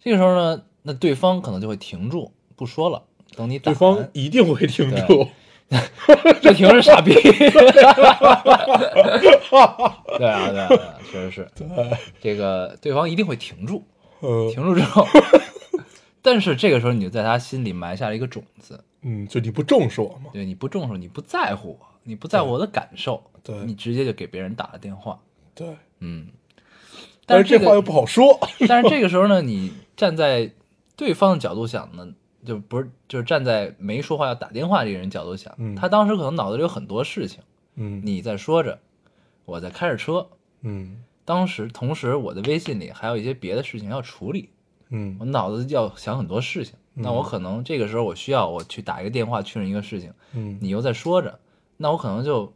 这个时候呢，那对方可能就会停住不说了，等你打
对方一定会停住。
这停是傻逼。对啊，对啊，对啊，确实是。这个对方一定会停住，
呃
停住之后，但是这个时候你就在他心里埋下了一个种子，
嗯，就你不重视我嘛？
对，你不重视，你不在乎我，你不在乎我的感受，
对
你直接就给别人打了电话，
对，
嗯。
但
但是这
话又不好说。
但是这个时候呢，你站在对方的角度想呢，就不是就是站在没说话要打电话这个人角度想，
嗯
他当时可能脑子里有很多事情，
嗯
你在说着，我在开着车，
嗯。
当时同时我的微信里还有一些别的事情要处理，
嗯。
我脑子要想很多事情，那我可能这个时候我需要我去打一个电话确认一个事情，
嗯。
你又在说着，那我可能就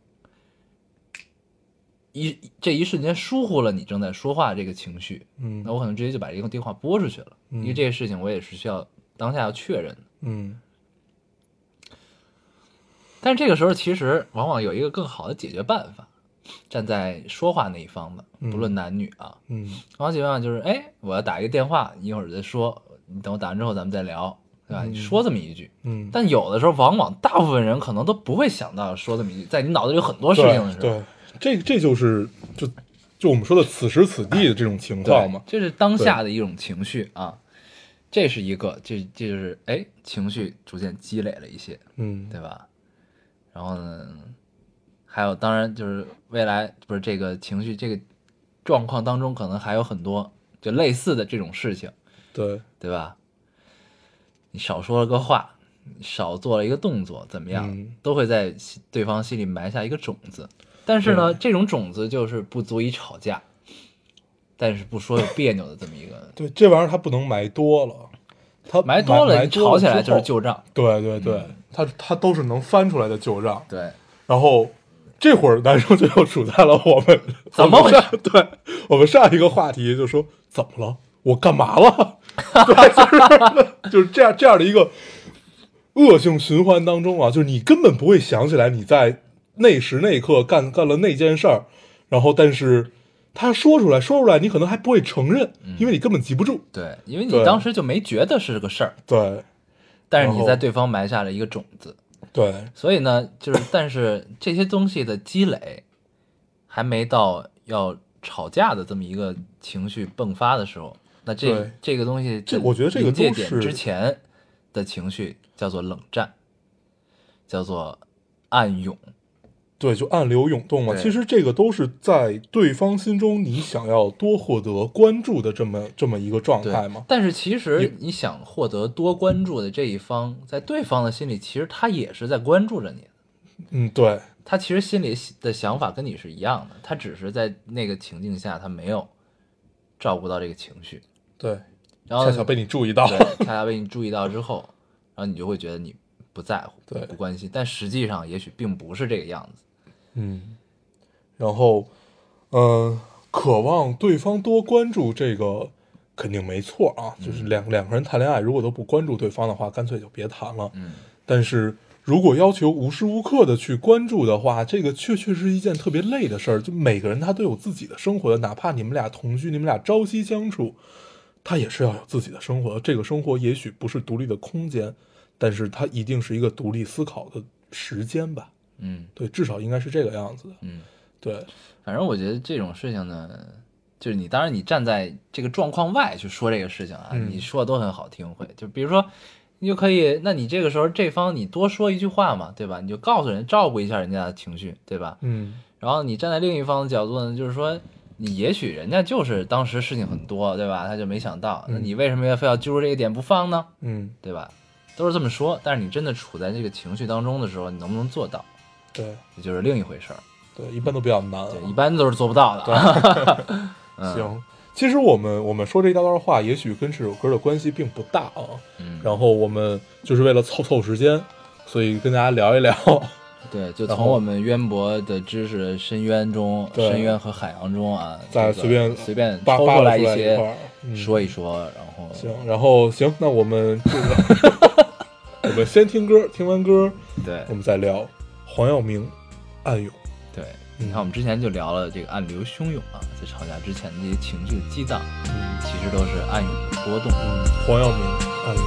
一这一瞬间疏忽了你正在说话这个情绪，
嗯。
那我可能直接就把这个电话拨出去了，因为这个事情我也是需要当下要确认的。
嗯。
但是这个时候其实往往有一个更好的解决办法，站在说话那一方的，不论男女啊，
嗯。
往往解决办法就是，哎，我要打一个电话，一会儿再说，你等我打完之后咱们再聊，对吧？你说这么一句，
嗯，
但有的时候往往大部分人可能都不会想到说这么一句，在你脑子里有很多事情的时候，
对对，这这就是就就我们说的此时此地的这种情况嘛。
这是当下的一种情绪啊，这是一个，这这就是哎，情绪逐渐积累了一些，
嗯，
对吧？然后呢，还有当然就是未来不是这个情绪这个状况当中，可能还有很多就类似的这种事情，
对，
对吧？你少说了个话，少做了一个动作，怎么样，
嗯
都会在对方心里埋下一个种子。但是呢，这种种子就是不足以吵架，但是不说有别扭的这么一个，
对，这玩意儿它不能埋多了，它
埋多了，
埋
你吵起来就是旧账。
对对对，它它都是能翻出来的旧账。
对，
然后这会儿男生就又处在了我们
怎么回事
对我们上 一个话题就说怎么了？我干嘛了？对，就是就是这样这样的一个恶性循环当中啊，就是你根本不会想起来你在那时那刻干干了那件事儿，然后但是他说出来说出来，你可能还不会承认，因为你根本记不住。
对，因为你
对
当时就没觉得是个事儿，
对
但是
然后
你在对方埋下了一个种子，
对
所以呢，就是 但是这些东西的积累，还没到要吵架的这么一个情绪迸发的时候，那这
对
这个东西，
这我觉得这个
临界
都是
点之前的情绪叫做冷战，叫做暗涌，
对，就暗流涌动嘛。其实这个都是在对方心中你想要多获得关注的这么这么一个状态嘛。
但是其实你想获得多关注的这一方，在对方的心里，其实他也是在关注着你。
嗯，对
他其实心里的想法跟你是一样的，他只是在那个情境下，他没有照顾到这个情绪，
对，
然后
恰巧被你注意到。
对，恰恰被你注意到之后，然后你就会觉得你不在乎，
对
不关心，但实际上也许并不是这个样子。
嗯，然后，嗯、渴望对方多关注这个肯定没错啊，就是两两个人谈恋爱，如果都不关注对方的话，干脆就别谈了。
嗯，
但是如果要求无时无刻的去关注的话，这个确确实是一件特别累的事儿。就每个人他都有自己的生活的，哪怕你们俩同居，你们俩朝夕相处，他也是要有自己的生活的。这个生活也许不是独立的空间，但是它一定是一个独立思考的时间吧。
嗯
对，至少应该是这个样子的。
嗯，
对，
反正我觉得这种事情呢，就是你当然你站在这个状况外去说这个事情啊，
嗯
你说的都很好听会，就比如说。你就可以，那你这个时候这方你多说一句话嘛，对吧？你就告诉人，照顾一下人家的情绪，对吧？
嗯
然后你站在另一方的角度呢，就是说，你也许人家就是当时事情很多，对吧？他就没想到，那你为什么要非要揪着这个点不放呢？
嗯，
对吧？都是这么说，但是你真的处在这个情绪当中的时候，你能不能做到，
对
也就是另一回事儿。
对，一般都比较难、啊。
对，一般都是做不到的。嗯
行，其实我们我们说这一大段话，也许跟这首歌的关系并不大啊。
嗯，
然后我们就是为了凑凑时间，所以跟大家聊一聊。
对，就从我们渊博的知识深渊中、深渊和海洋中啊，
再随便
随便
扒
抽
出来一些
说一说，然后
行，然后行，那我们这个，我们先听歌，听完歌
对
我们再聊黄耀明《暗涌》。
对，
嗯
你看我们之前就聊了这个暗流汹涌啊，在吵架之前的这些情绪的激荡，
嗯
其实都是暗涌的波动。
嗯，黄耀明《暗涌》。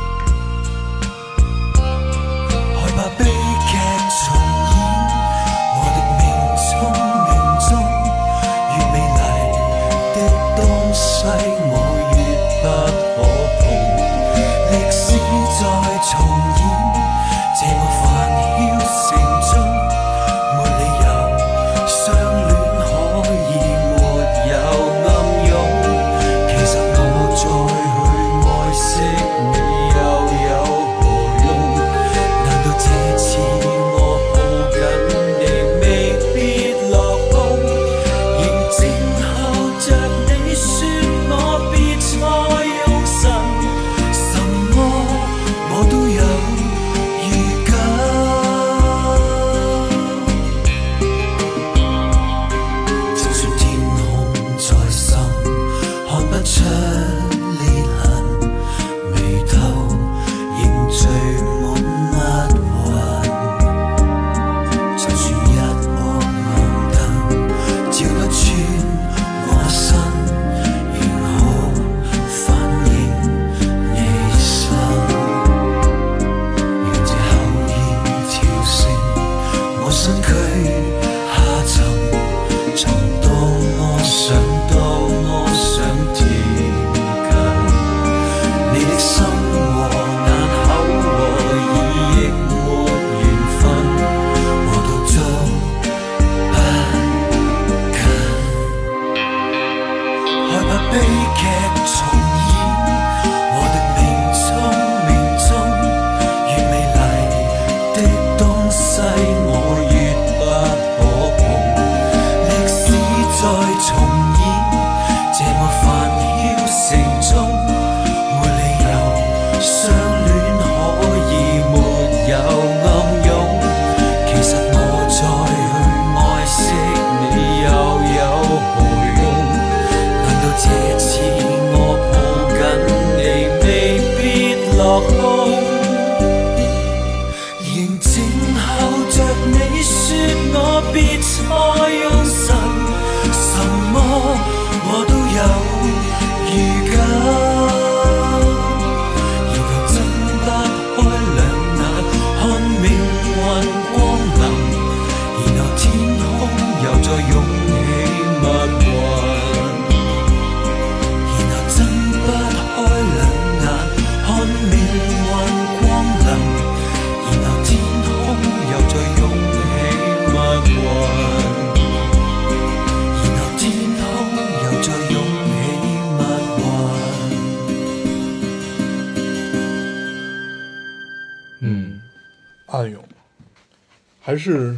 还是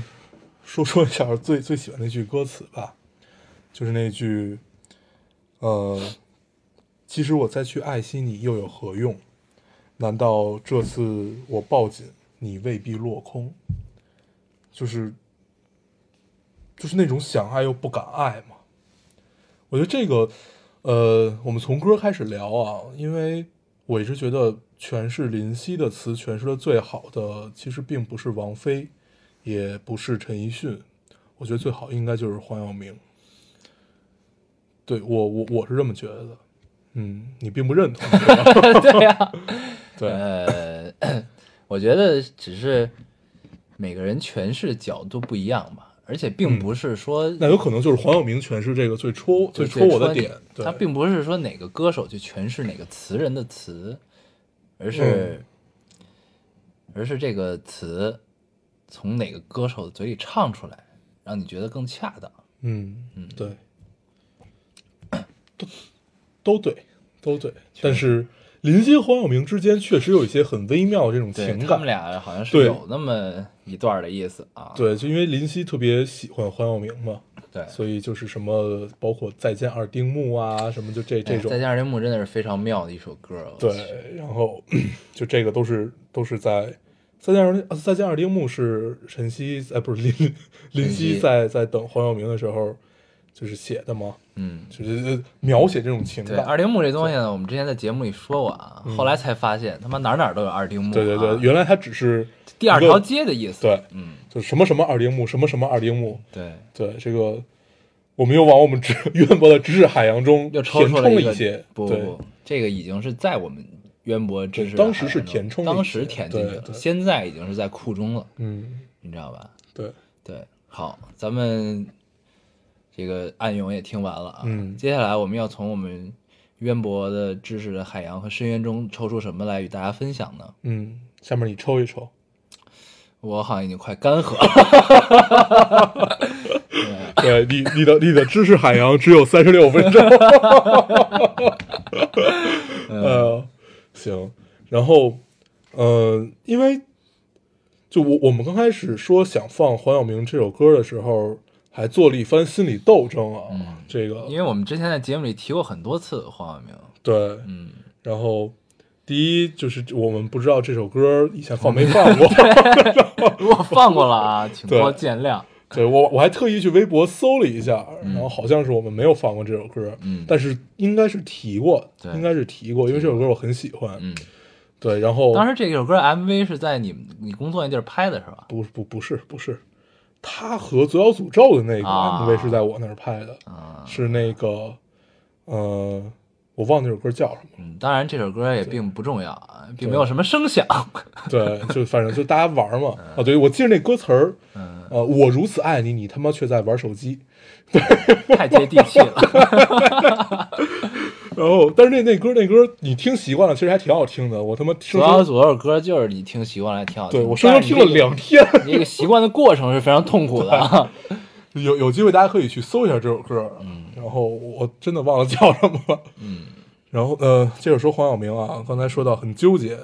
说 说一下最最喜欢那句歌词吧，就是那句，呃，其实我再去爱惜你又有何用？难道这次我抱紧你未必落空？就是，就是那种想爱又不敢爱嘛。我觉得这个，呃，我们从歌开始聊啊，因为我一直觉得诠释林夕的词诠释的最好的，其实并不是王菲，也不是陈奕迅，我觉得最好应该就是黄晓明。对我，我我是这么觉得的。嗯，你并不认同，
对呀、
对，
呃，我觉得只是每个人诠释角度不一样吧，而且并不是说、
那有可能就是黄晓明诠释这个最戳最戳我的点，对，
他并不是说哪个歌手去诠释哪个词人的词，而是、而是这个词从哪个歌手的嘴里唱出来，让你觉得更恰当。
嗯嗯，对，都都对，都对。但是林夕和黄晓明之间确实有一些很微妙的这种情感。
他们俩好像是有那么一段的意思啊。
对，就因为林夕特别喜欢黄晓明嘛，
对，
所以就是什么，包括再见二丁目啊，什么就这这种
哎再，见二丁目真的是非常妙的一首歌。
对，然后 就这个都是都是在再见二呃再见二丁目是陈曦哎不是林林夕在在等黄晓明的时候就是写的嘛，
嗯，
就是描写这种情
对，
感。
二丁目这东西呢，我们之前在节目里说过啊，后来才发现他妈哪儿哪儿都有二丁目、啊。
对对对，原来它只是
第二条街的意思。
对，
嗯，
就什么什么二丁目，什么什么二丁目，
对，
对这个，我们又往我们知 渊博的知识海洋中
又抽
填充
出了一
些，对
不不，这个已经是在我们渊博知识
对当时是填充
当时填进去了，现在已经是在库中了，
嗯，
你知道吧？
对，
对，好，咱们这个暗涌也听完了啊，
嗯
接下来我们要从我们渊博的知识的海洋和深渊中抽出什么来与大家分享呢？
嗯，下面你抽一抽，
我好像已经快干涸了。
对你你的你的知识海洋只有三十六分钟，呃，行，然后，呃，因为就我我们刚开始说想放黄晓明这首歌的时候，还做了一番心理斗争啊，这个
因为我们之前在节目里提过很多次黄晓明，
对，
嗯，
然后第一就是我们不知道这首歌以前放没放过，
如果放过了啊，请
对
多见谅。
对我我还特意去微博搜了一下，然后好像是我们没有放过这首歌，
嗯
但是应该是提过，
对
应该是提过，因为这首歌我很喜欢，
嗯，
对，然后
当时这首歌 MV 是在你们你工作那地儿拍的是吧？
不不不是不是，他和左小诅咒的那个
啊。
MV 是在我那儿拍的，
啊，
是那个呃，我忘了那首歌叫什么，
嗯，当然这首歌也并不重要啊，并没有什么声响。
对，就反正就大家玩嘛，啊，对我记得那歌词儿，
嗯，
呃，我如此爱你，你他妈却在玩手机，对
太接地气了。
然后，但是那那歌那歌你听习惯了，其实还挺好听的。我他妈
主要左首歌就是你听习惯了，还挺好听。
对我生生听了两天。
但是你这个，习惯的过程是非常痛苦的 啊。
有有机会大家可以去搜一下这首歌。嗯，然后我真的忘了叫什么了。
嗯，
然后呃，接着说黄晓明啊，刚才说到很纠结，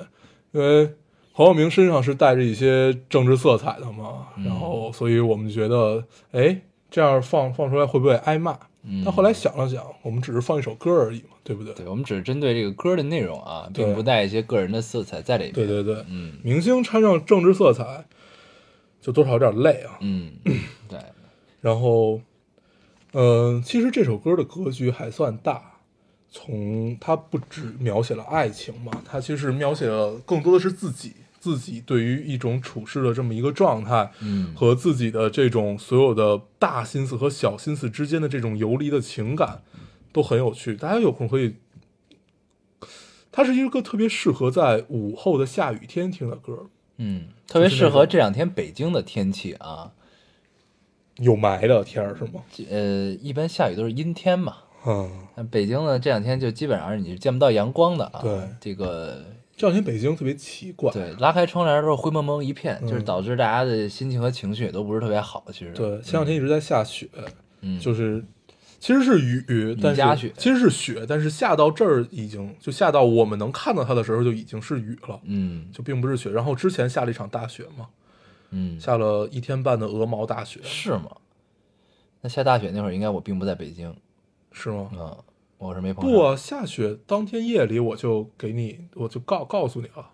因为黄晓明身上是带着一些政治色彩的嘛，然后所以我们觉得，哎，这样放放出来会不会挨骂？
嗯
但后来想了想，我们只是放一首歌而已嘛，对不对？
对，我们只是针对这个歌的内容啊，并不带一些个人的色彩在里面。
对对对，
嗯
明星掺上政治色彩，就多少有点累啊。
嗯，对，
然后，嗯、其实这首歌的格局还算大，从它不只描写了爱情嘛，它其实描写了更多的是自己，自己对于一种处事的这么一个状态，
嗯
和自己的这种所有的大心思和小心思之间的这种游离的情感，都很有趣。大家有空可以，它是一个特别适合在午后的下雨天听的歌，
嗯，特别适合这两天北京的天气啊。
有霾的天儿是吗？
呃，一般下雨都是阴天嘛。
嗯，
那北京呢，这两天就基本上你是见不到阳光的啊。
对
这个
这两天北京特别奇怪，
对，拉开窗帘的时候灰蒙蒙一片，就是
嗯
导致大家的心情和情绪也都不是特别好。其实，
对，前两天一直在下雪，
嗯，
就是其实是雨，但
家雪
是其实是雪，但是下到这儿已经就下到我们能看到它的时候就已经是雨了，
嗯
就并不是雪。然后之前下了一场大雪嘛，
嗯，
下了一天半的鹅毛大雪，
是吗？那下大雪那会儿，应该我并不在北京，
是吗？
嗯，我是没碰上。
不啊，下雪当天夜里我就给你，我就告告诉你了，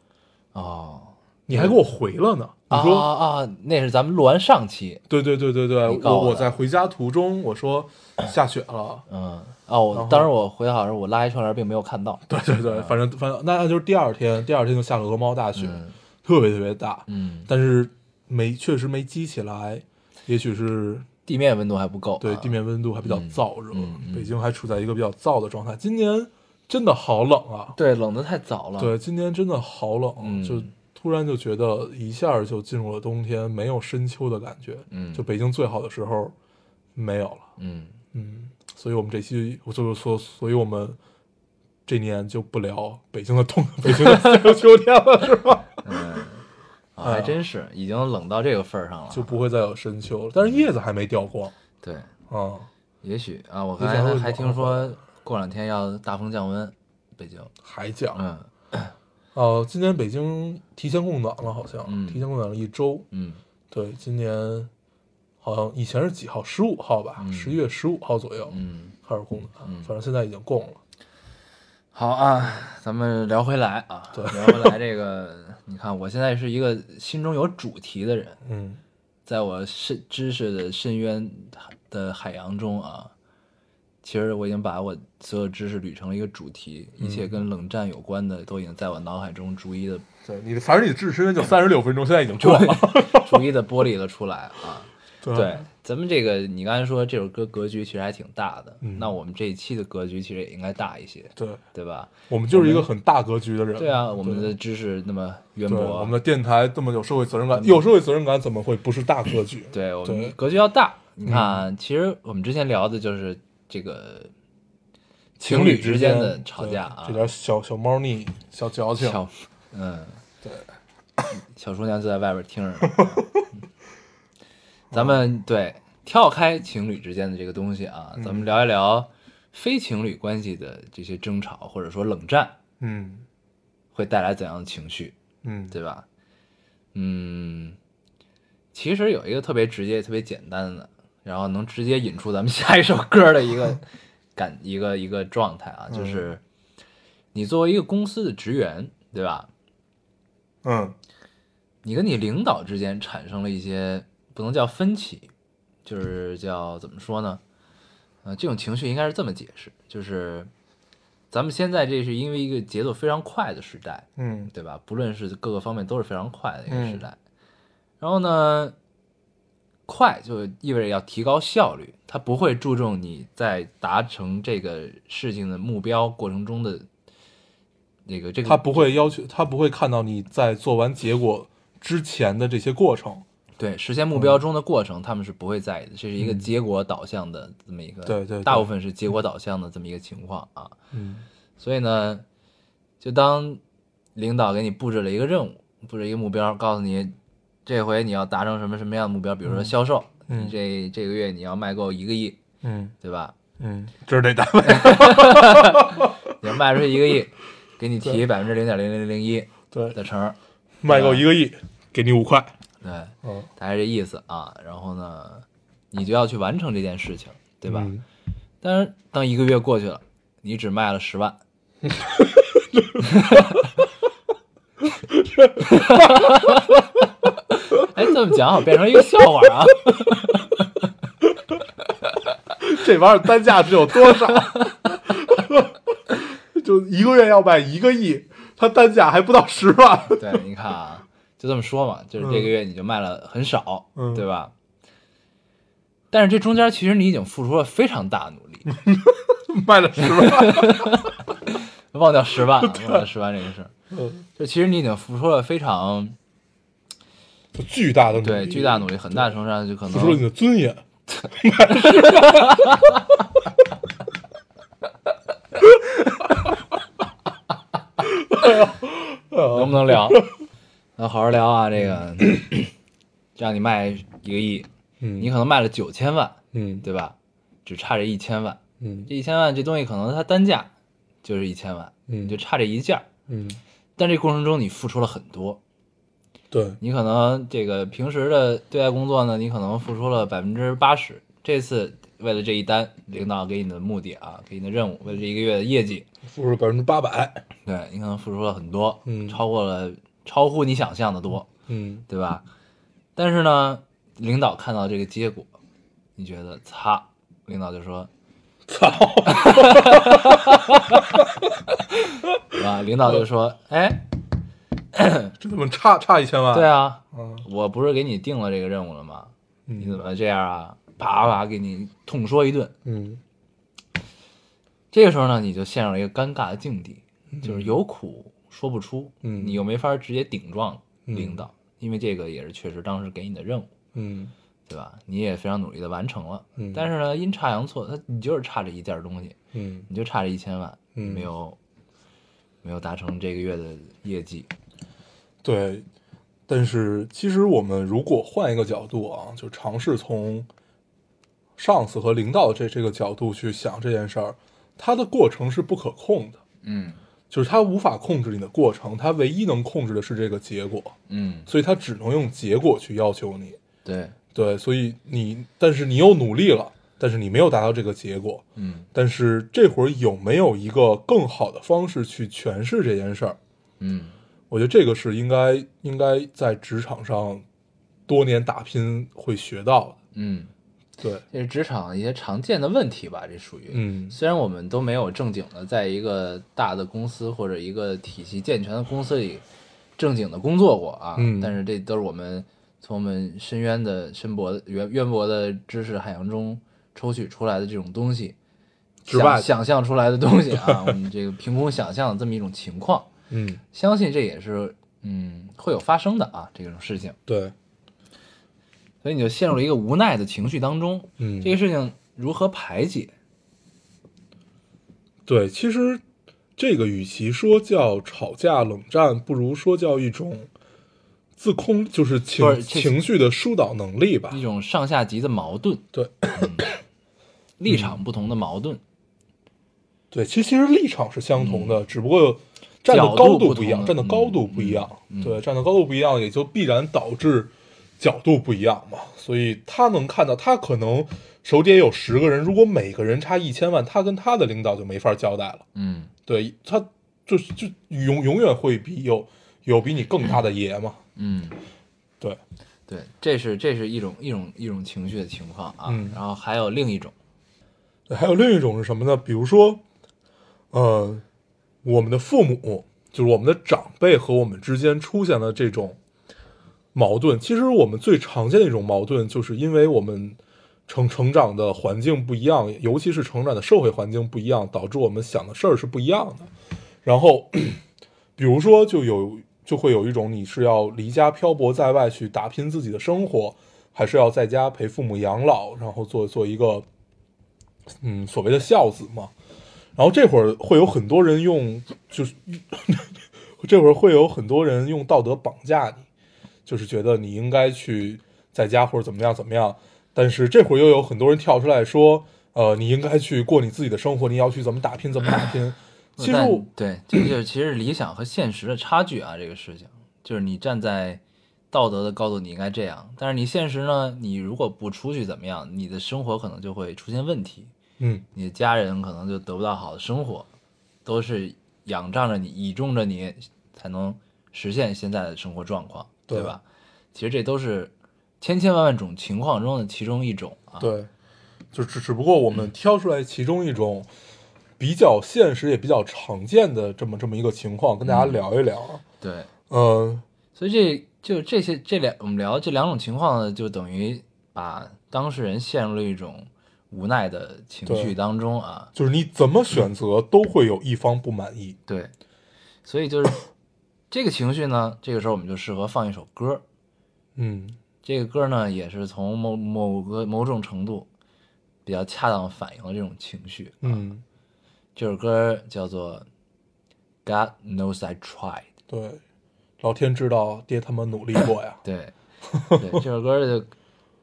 哦，
你还给我回了呢。你
啊
说，
啊啊，那是咱们录完上期，
对对对对对，
我
我我在回家途中我说下雪了，
嗯，哦，我当时我回好时候，我拉一窗帘并没有看到。
对对对，反正反正那那就是第二天，第二天就下了鹅毛大雪，
嗯
特别特别大，
嗯，
但是没确实没积起来，也许是
地面温度还不够啊。
对地面温度还比较
嗯
燥热，
嗯嗯
北京还处在一个比较燥的状态。今年真的好冷啊！
对冷的太早了。
对，今年真的好冷，
嗯
就突然就觉得一下就进入了冬天，没有深秋的感觉。
嗯
就北京最好的时候没有了。
嗯，
嗯，所以我们这期我就是说，所以我们这年就不聊北京的冬，北京的 秋天了，是吧？
啊，还真是已经冷到这个份儿上了。
就不会再有深秋了。但是叶子还没掉光
对，
啊，
也许啊，我
还会
刚才还听说过两天要大风降温，北京。
还降。
嗯
哦，今年北京提前供暖了，好像、
嗯
提前供暖了一周。
嗯
对，今年好像以前是几号？十五号吧，
嗯
十一月十五号左右
嗯，
开始供暖，
嗯
反正现在已经供了。
好啊，咱们聊回来啊，
对
聊回来这个，你看我现在是一个心中有主题的人，
嗯
在我深知识的深渊的海洋中啊，其实我已经把我所有知识捋成了一个主题，一切跟冷战有关的都已经在我脑海中逐一的
对你的，反正你的知识深渊就三十六分钟，现在已经过了。
逐一的剥离了出来啊。
对
对，咱们这个你刚才说这首歌格局其实还挺大的，
嗯
那我们这一期的格局其实也应该大一些，
对，
对吧？
我们就是一个很大格局的人。
对啊，我们的知识那么渊，博，
我们的电台这么有社会责任感，有社会责任感怎么会不是大格局？
对我们格局要大。你看，其实我们之前聊的就是这个情侣之间的吵架啊
这，点小小猫腻、小矫情，
小嗯，
对，
小叔娘就在外边听着呢。嗯咱们对跳开情侣之间的这个东西啊，咱们聊一聊非情侣关系的这些争吵或者说冷战
嗯。
会带来怎样的情绪，
嗯，
对吧？嗯，其实有一个特别直接、特别简单的，然后能直接引出咱们 下一首歌的一个感一个一个状态啊，就是你作为一个公司的职员，对吧？
嗯。
你跟你领导之间产生了一些不能叫分歧，就是叫怎么说呢？呃，这种情绪应该是这么解释，就是咱们现在这是因为一个节奏非常快的时代，
嗯
对吧？不论是各个方面都是非常快的一个时
嗯
代。然后呢，快就意味着要提高效率，它不会注重你在达成这个事情的目标过程中的那个这个，
他不会要求，他不会看到你在做完结果之前的这些过程。
对实现目标中的过程，他们是不会在意的，这是一个结果导向的这么一个，
嗯对对对。
大部分是结果导向的这么一个情况啊。
嗯。
所以呢，就当领导给你布置了一个任务，布置一个目标，告诉你这回你要达成什么什么样的目标，比如说销售，
嗯。
你这这个月你要卖够一个亿，
嗯。
对吧？
嗯，就是这单位？
你要卖出去一个亿，给你提百分之零点零零零一
对，
的成儿，
卖够一个亿，给你五块。
对，
嗯，
大概这意思啊。然后呢，你就要去完成这件事情，对吧？
嗯
但是当一个月过去了，你只卖了十万，哎，这么讲好变成一个笑话啊！
这玩意儿单价只有多少？就一个月要卖一个亿，它单价还不到十万。
对，你看啊，就这么说嘛，就是这个月你就卖了很少，
嗯
对吧？但是这中间其实你已经付出了非常大的努力，
卖了十万。
忘掉十万了，忘掉十万这个事儿，
嗯，
就其实你已经付出了非常
巨大的努力，
对巨大努力，很大程度上就可
付出了你的尊严。
能不能聊？那好好聊啊，这个 让你卖一个亿，
嗯，
你可能卖了九千万，
嗯
对吧？只差这一千万，
嗯
这一千万这东西可能它单价就是一千万，
嗯
你就差这一件儿。
嗯，
但这过程中你付出了很多，
对，
你可能这个平时的对外工作呢，你可能付出了百分之八十。这次为了这一单，领导给你的目的啊，给你的任务，为了这一个月的业绩，
付出了百分之八百。
对你可能付出了很多，
嗯
超过了超乎你想象的多，
嗯
对吧？但是呢，领导看到这个结果，你觉得擦，领导就说，
操，
对吧？领导就说，哎，
这怎么差差一千万？
对，啊，
嗯
我不是给你定了这个任务了吗？
嗯，
你怎么这样啊？啪啪给你痛说一顿。
嗯
这个时候呢，你就陷入了一个尴尬的境地，就是有苦说不出，
嗯。
你又没法直接顶撞
嗯。
领导，因为这个也是确实当时给你的任务，
嗯。
对吧？你也非常努力的完成了，
嗯。
但是呢，阴差阳错，他你就是差这一件东西，
嗯，
你就差这一千万，
嗯。
没有没有达成这个月的业绩，
对。但是其实我们如果换一个角度啊，就尝试从上司和领导这这个角度去想这件事儿，它的过程是不可控的，
嗯
就是他无法控制你的过程，他唯一能控制的是这个结果，
嗯，
所以他只能用结果去要求你。
对，
对，所以你，但是你又努力了，但是你没有达到这个结果，
嗯
但是这会儿有没有一个更好的方式去诠释这件事儿？
嗯
我觉得这个是应该应该在职场上多年打拼会学到的。
嗯，
对，
这是职场一些常见的问题吧，这属于，
嗯。
虽然我们都没有正经的在一个大的公司或者一个体系健全的公司里正经的工作过啊，
嗯
但是这都是我们从我们深渊的深博的渊渊博的知识海洋中抽取出来的这种东西，想想象出来的东西啊，我们这个凭空想象的这么一种情况，
嗯，
相信这也是嗯会有发生的啊这种事情，
对，
所以你就陷入了一个无奈的情绪当中，
嗯，
这个事情如何排解？
对，其实这个与其说叫吵架冷战，不如说叫一种自控，就是情
是
情绪的疏导能力吧
一。种上下级的矛盾，
对，
立场不同的矛盾，
对，其实其实立场是相同的，只不过站的高度不一样，站的高度不一样。对，站的高度不一样，也就必然导致角度不一样嘛。所以他能看到，他可能手底下有十个人，如果每个人差一千万，他跟他的领导就没法交代了。
嗯
对他就是就永永远会比有有比你更大的爷嘛。
嗯，
对，
对，这是这是一种一种一种情绪的情况啊，
嗯
然后还有另一种，
还有另一种是什么呢？比如说，呃，我们的父母，就是我们的长辈和我们之间出现了这种矛盾。其实我们最常见的一种矛盾，就是因为我们成成长的环境不一样，尤其是成长的社会环境不一样，导致我们想的事儿是不一样的。然后，比如说，就有就会有一种你是要离家漂泊在外去打拼自己的生活，还是要在家陪父母养老，然后做做一个嗯所谓的孝子嘛。然后这会儿会有很多人用，就是 这会儿会有很多人用道德绑架你，就是觉得你应该去在家或者怎么样怎么样。但是这会儿又有很多人跳出来说，呃，你应该去过你自己的生活，你要去怎么打拼怎么打拼。其实
对，这就是其实理想和现实的差距啊，这个事情就是你站在道德的高度，你应该这样，但是你现实呢，你如果不出去怎么样，你的生活可能就会出现问题，
嗯
你的家人可能就得不到好的生活，都是仰仗着你、倚重着你，才能实现现在的生活状况，对
对
吧？其实这都是千千万万种情况中的其中一种啊。
对，就只只不过我们挑出来其中一种比较现实也比较常见的这么这么一个情况，跟大家聊一聊啊。
对，
嗯，
所以这就这些这两我们聊这两种情况呢，就等于把当事人陷入了一种无奈的情绪当中啊。
就是你怎么选择都会有一方不满意。
对，所以就是这个情绪呢，这个时候我们就适合放一首歌。
嗯
这个歌呢，也是从某某个某种程度比较恰当反映了这种情绪。啊
嗯，
这首歌叫做《God Knows I Tried》。
对，老天知道爹他妈努力过呀。
对，对，这首歌的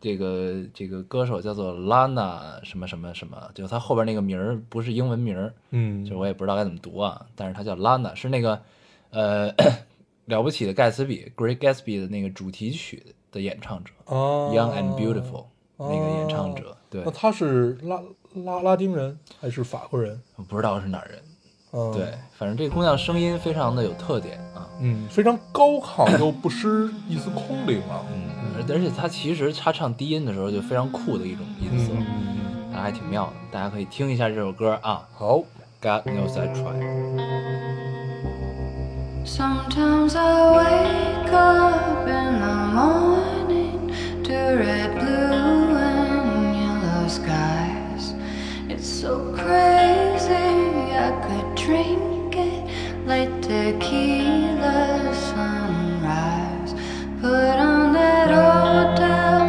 这个这个歌手叫做 Lana 什么什么什么，就他后边那个名儿不是英文名儿，
嗯，
就我也不知道该怎么读啊，但是他叫 Lana，是那个呃 了不起的盖茨比 Great Gatsby 的那个主题曲的演唱者、
啊
Young and Beautiful 那个演唱者，对。
那，他是拉拉拉丁人还是法国人？
我不知道是哪儿人，
嗯，
对，，反正这姑娘声音非常的有特点啊，
嗯，非常高亢又不失一丝空灵啊。
嗯，而而且她其实她唱低音的时候就非常酷的一种音色，
嗯，
还挺妙的，大家可以听一下这首歌啊。
好
，，God knows I tried。
Sometimes I wake up in the morning to red, blue, and yellow skies. It's so crazy, I could drink it like tequila sunrise. Put on that old California,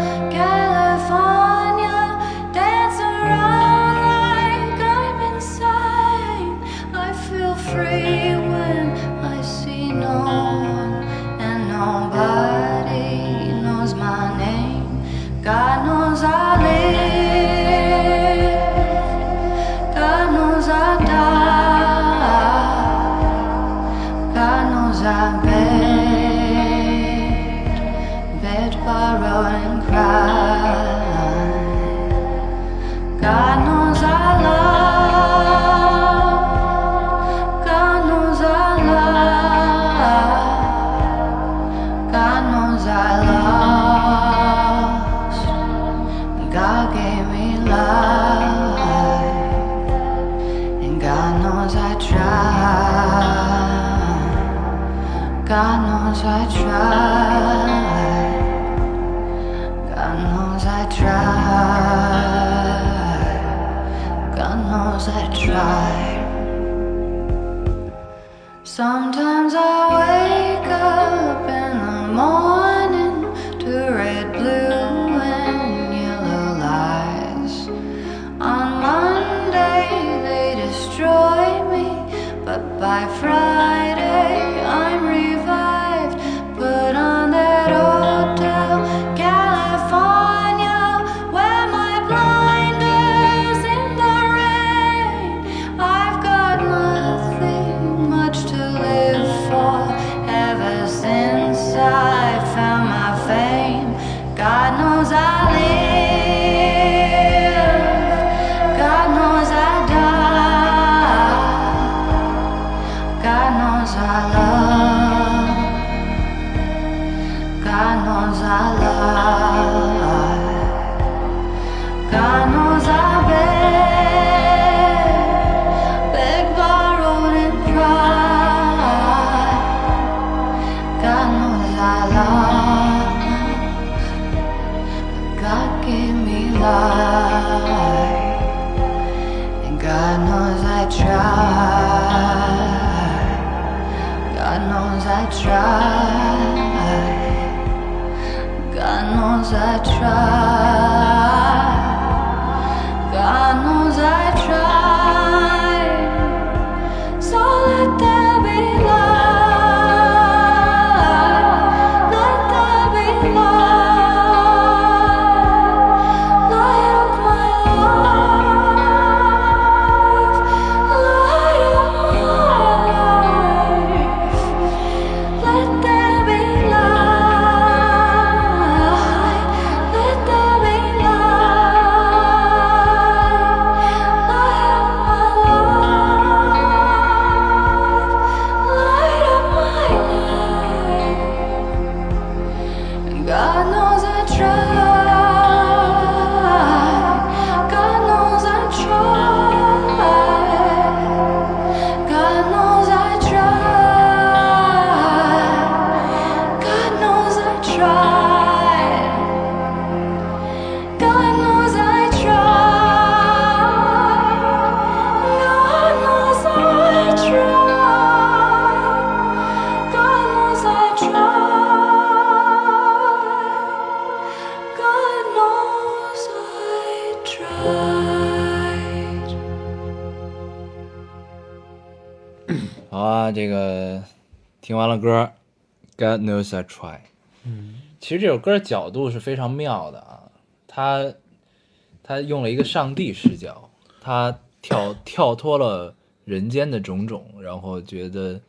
knows I
try。
嗯
其实这首歌角度是非常妙的啊，他他用了一个上帝视角，他跳跳脱了人间的种种，然后觉得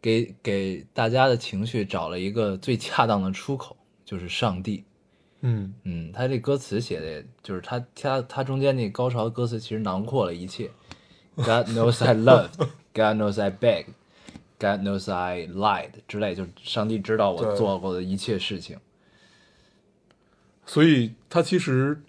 给给大家的情绪找了一个最恰当的出口，就是上帝。
嗯
嗯，他这歌词写的，就是他他他中间那高潮的歌词，其实囊括了一切。God knows I loved, God knows I begged, God knows I lied 之类，就是上帝知道我做过的一切事情。
所以他其实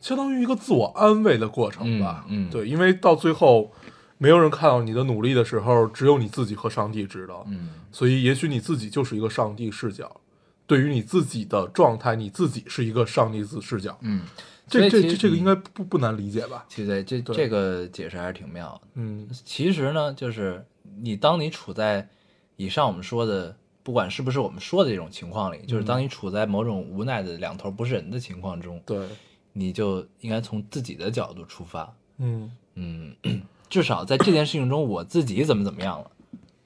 相当于一个自我安慰的过程吧。
嗯嗯
对，因为到最后没有人看到你的努力的时候，只有你自己和上帝知道。
嗯
所以也许你自己就是一个上帝视角，对于你自己的状态，你自己是一个上帝子视角。
嗯，
这这这个应该不不难理解吧？
其实这这个解释还是挺妙的。
嗯
其实呢，就是你当你处在以上我们说的，不管是不是我们说的这种情况里，就是当你处在某种无奈的两头不是人的情况中，
对，
你就应该从自己的角度出发。
嗯
嗯，至少在这件事情中，我自己怎么怎么样了，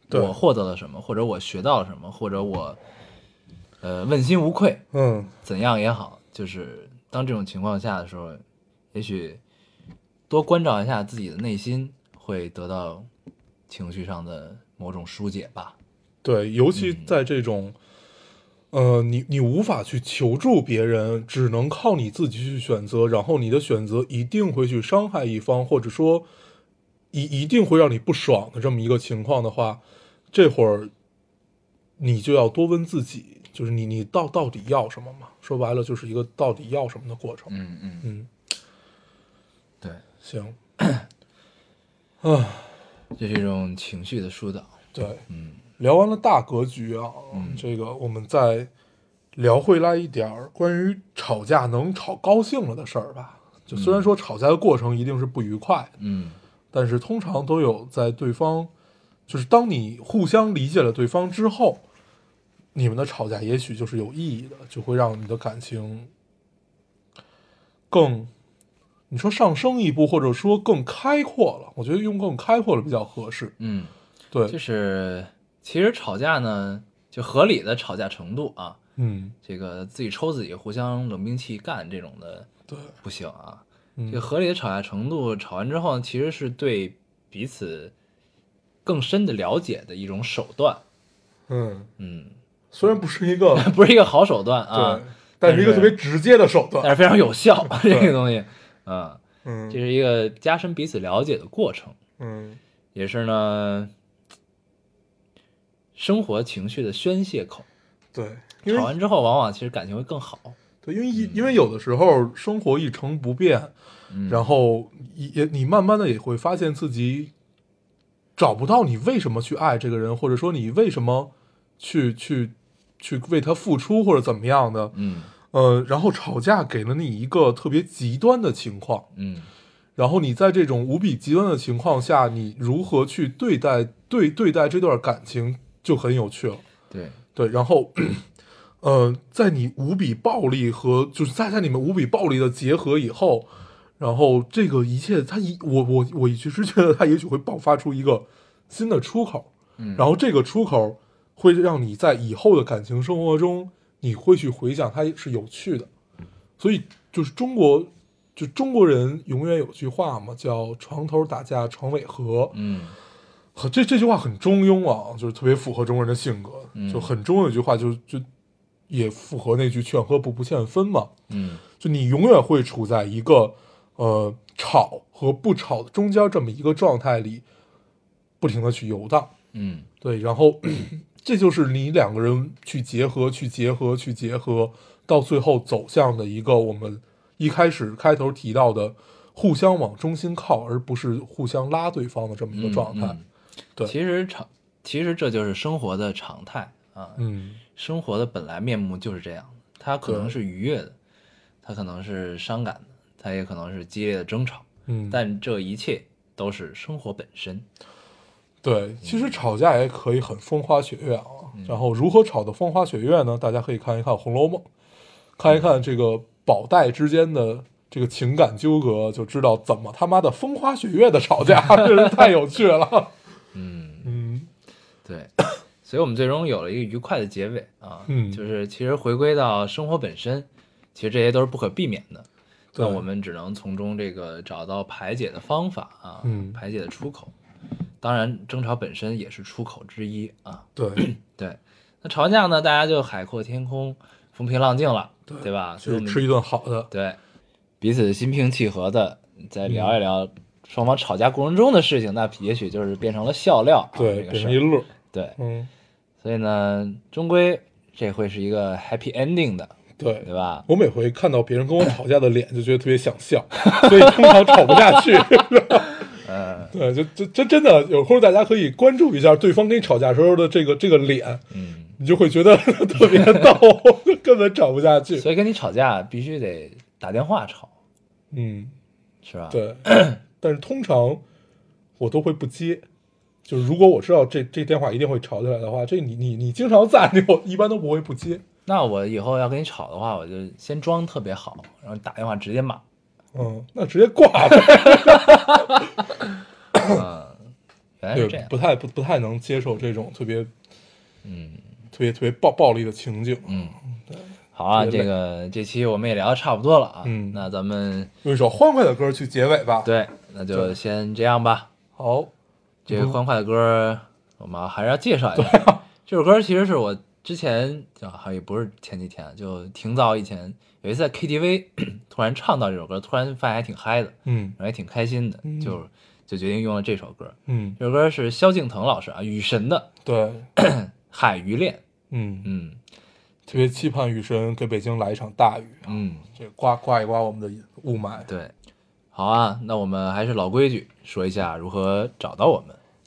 对
我获得了什么，或者我学到了什么，或者我呃问心无愧，
嗯
怎样也好，就是当这种情况下的时候，也许多关照一下自己的内心，会得到情绪上的某种疏解吧。
对，尤其
嗯
在这种。呃，你你无法去求助别人，只能靠你自己去选择，然后你的选择一定会去伤害一方，或者说一一定会让你不爽的这么一个情况的话，这会儿你就要多问自己，就是你你到到底要什么嘛？说白了就是一个到底要什么的过程。
嗯嗯，
嗯，
对，
行，啊，
这是一种情绪的疏导。
对，
嗯
聊完了大格局啊，
嗯
这个我们再聊回来一点儿关于吵架能吵高兴了的事儿吧。就虽然说吵架的过程一定是不愉快，
嗯
但是通常都有在对方，就是当你互相理解了对方之后，你们的吵架也许就是有意义的，就会让你的感情更，你说上升一步，或者说更开阔了。我觉得用更开阔了比较合适。
嗯，
对，
就是其实吵架呢，就合理的吵架程度啊，
嗯，
这个自己抽自己，互相冷兵器干这种的
对，
不行啊。
嗯
这个合理的吵架程度，吵完之后呢，其实是对彼此更深的了解的一种手段。
嗯，
嗯，
虽然不是一个
不是一个好手段啊，，
但是一个特别直接的手段。
但是非常有效。这个东西，嗯，
嗯
这是一个加深彼此了解的过程，
嗯，
也是呢，生活情绪的宣泄口。
对，因为
吵完之后，往往其实感情会更好。
对，因为一因为有的时候生活一成不变，
嗯，
然后也你慢慢的也会发现自己找不到你为什么去爱这个人，或者说你为什么去去去为他付出或者怎么样的，
嗯
呃，然后吵架给了你一个特别极端的情况，
嗯
然后你在这种无比极端的情况下，你如何去对待对对待这段感情就很有趣了。
对，
对，然后，呃，在你无比暴力和就是在在你们无比暴力的结合以后，然后这个一切，它一我我我一直觉得它也许会爆发出一个新的出口，
嗯，
然后这个出口会让你在以后的感情生活中，你会去回想它是有趣的，所以就是中国。就中国人永远有句话嘛，叫“床头打架床尾和”，
嗯
和这这句话很中庸啊，就是特别符合中国人的性格，
嗯
就很中庸的一句话，就就也符合那句“劝和不不劝分”嘛。
嗯
就你永远会处在一个呃吵和不吵的中间这么一个状态里，不停的去游荡。
嗯
对，然后这就是你两个人去结合、去结合、去结合，到最后走向的一个我们一开始开头提到的互相往中心靠，而不是互相拉对方的这么一个状态。
嗯
对
其实常，其实这就是生活的常态啊。
嗯
生活的本来面目就是这样，它可能是愉悦的，它可能是伤感的，它也可能是激烈的争吵，
嗯，
但这一切都是生活本身。
对，其实吵架也可以很风花雪月啊。
嗯。
然后如何吵得风花雪月呢？大家可以看一看《红楼梦》，看一看这个宝黛之间的这个情感纠葛，就知道怎么他妈的风花雪月的吵架，真是太有趣了。
嗯，
嗯，
对，所以我们最终有了一个愉快的结尾啊，
嗯。
就是其实回归到生活本身，其实这些都是不可避免的，那
对
我们只能从中这个找到排解的方法啊，
嗯。
排解的出口。当然，争吵本身也是出口之一啊。
对，
对，那吵完架呢，大家就海阔天空、风平浪静了，对吧？所以我们
是吃一顿好的，
对彼此心平气和的再聊一聊双方吵架过程中的事情，那也许就是变成了笑料、啊。
对，
这个事儿
变成一乐，
对，
嗯，
所以呢，终归这会是一个 happy ending 的，
对
对吧？
我每回看到别人跟我 吵架的脸，就觉得特别想笑，所以通常吵不下去。
嗯
对，就就真真的有空，大家可以关注一下对方跟你吵架时候的这个这个脸，
嗯，
你就会觉得 特别逗，根本吵不下去。
所以跟你吵架必须得打电话吵，
嗯，
是吧？，
对，但是通常我都会不接。就是如果我知道这这电话一定会吵起来的话，这你你你经常在，我一般都不会不接。
那我以后要跟你吵的话，我就先装特别好，然后打电话直接骂。
嗯，那直接挂呗。
嗯，原来是这
对，
样。
不太不不太能接受这种特别
嗯
特别特别暴暴力的情景。
嗯，好啊，这个这期我们也聊的差不多了啊。
嗯
那咱们
用一首欢快的歌去结尾吧。，
对，那就先这样吧。
好，
这个欢快的歌，我们还是要介绍一下。这首歌其实是我之前啊，好像也不是前几天，就挺早以前有一次在 KTV 突然唱到这首歌，突然发现还挺嗨的，
嗯
然后也挺开心的，
嗯
就就决定用了这首歌。
嗯，
这首歌是萧敬腾老师啊，雨神的
对，《
海鱼恋》。
嗯，
嗯
特别期盼雨神给北京来一场大雨，
嗯，
这刮刮一刮我们的雾霾。
对。好啊，那我们还是老规矩，说一下如何找到我们。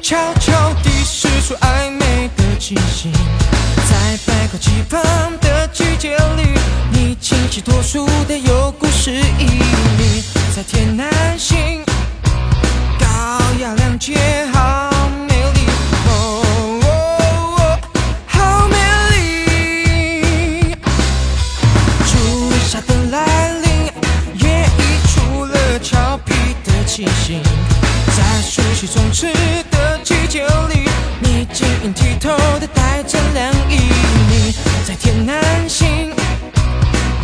悄悄地释出暧昧的气息，在百花齐放的季节里，你清晰脱俗的有故事意义，在天南星，高雅亮洁，好美丽，好美丽。初夏的来临，也溢出了俏皮的气息。在熟悉充斥的季节里，你晶莹剔透的带着凉意。你在天南星，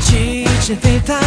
气质非凡，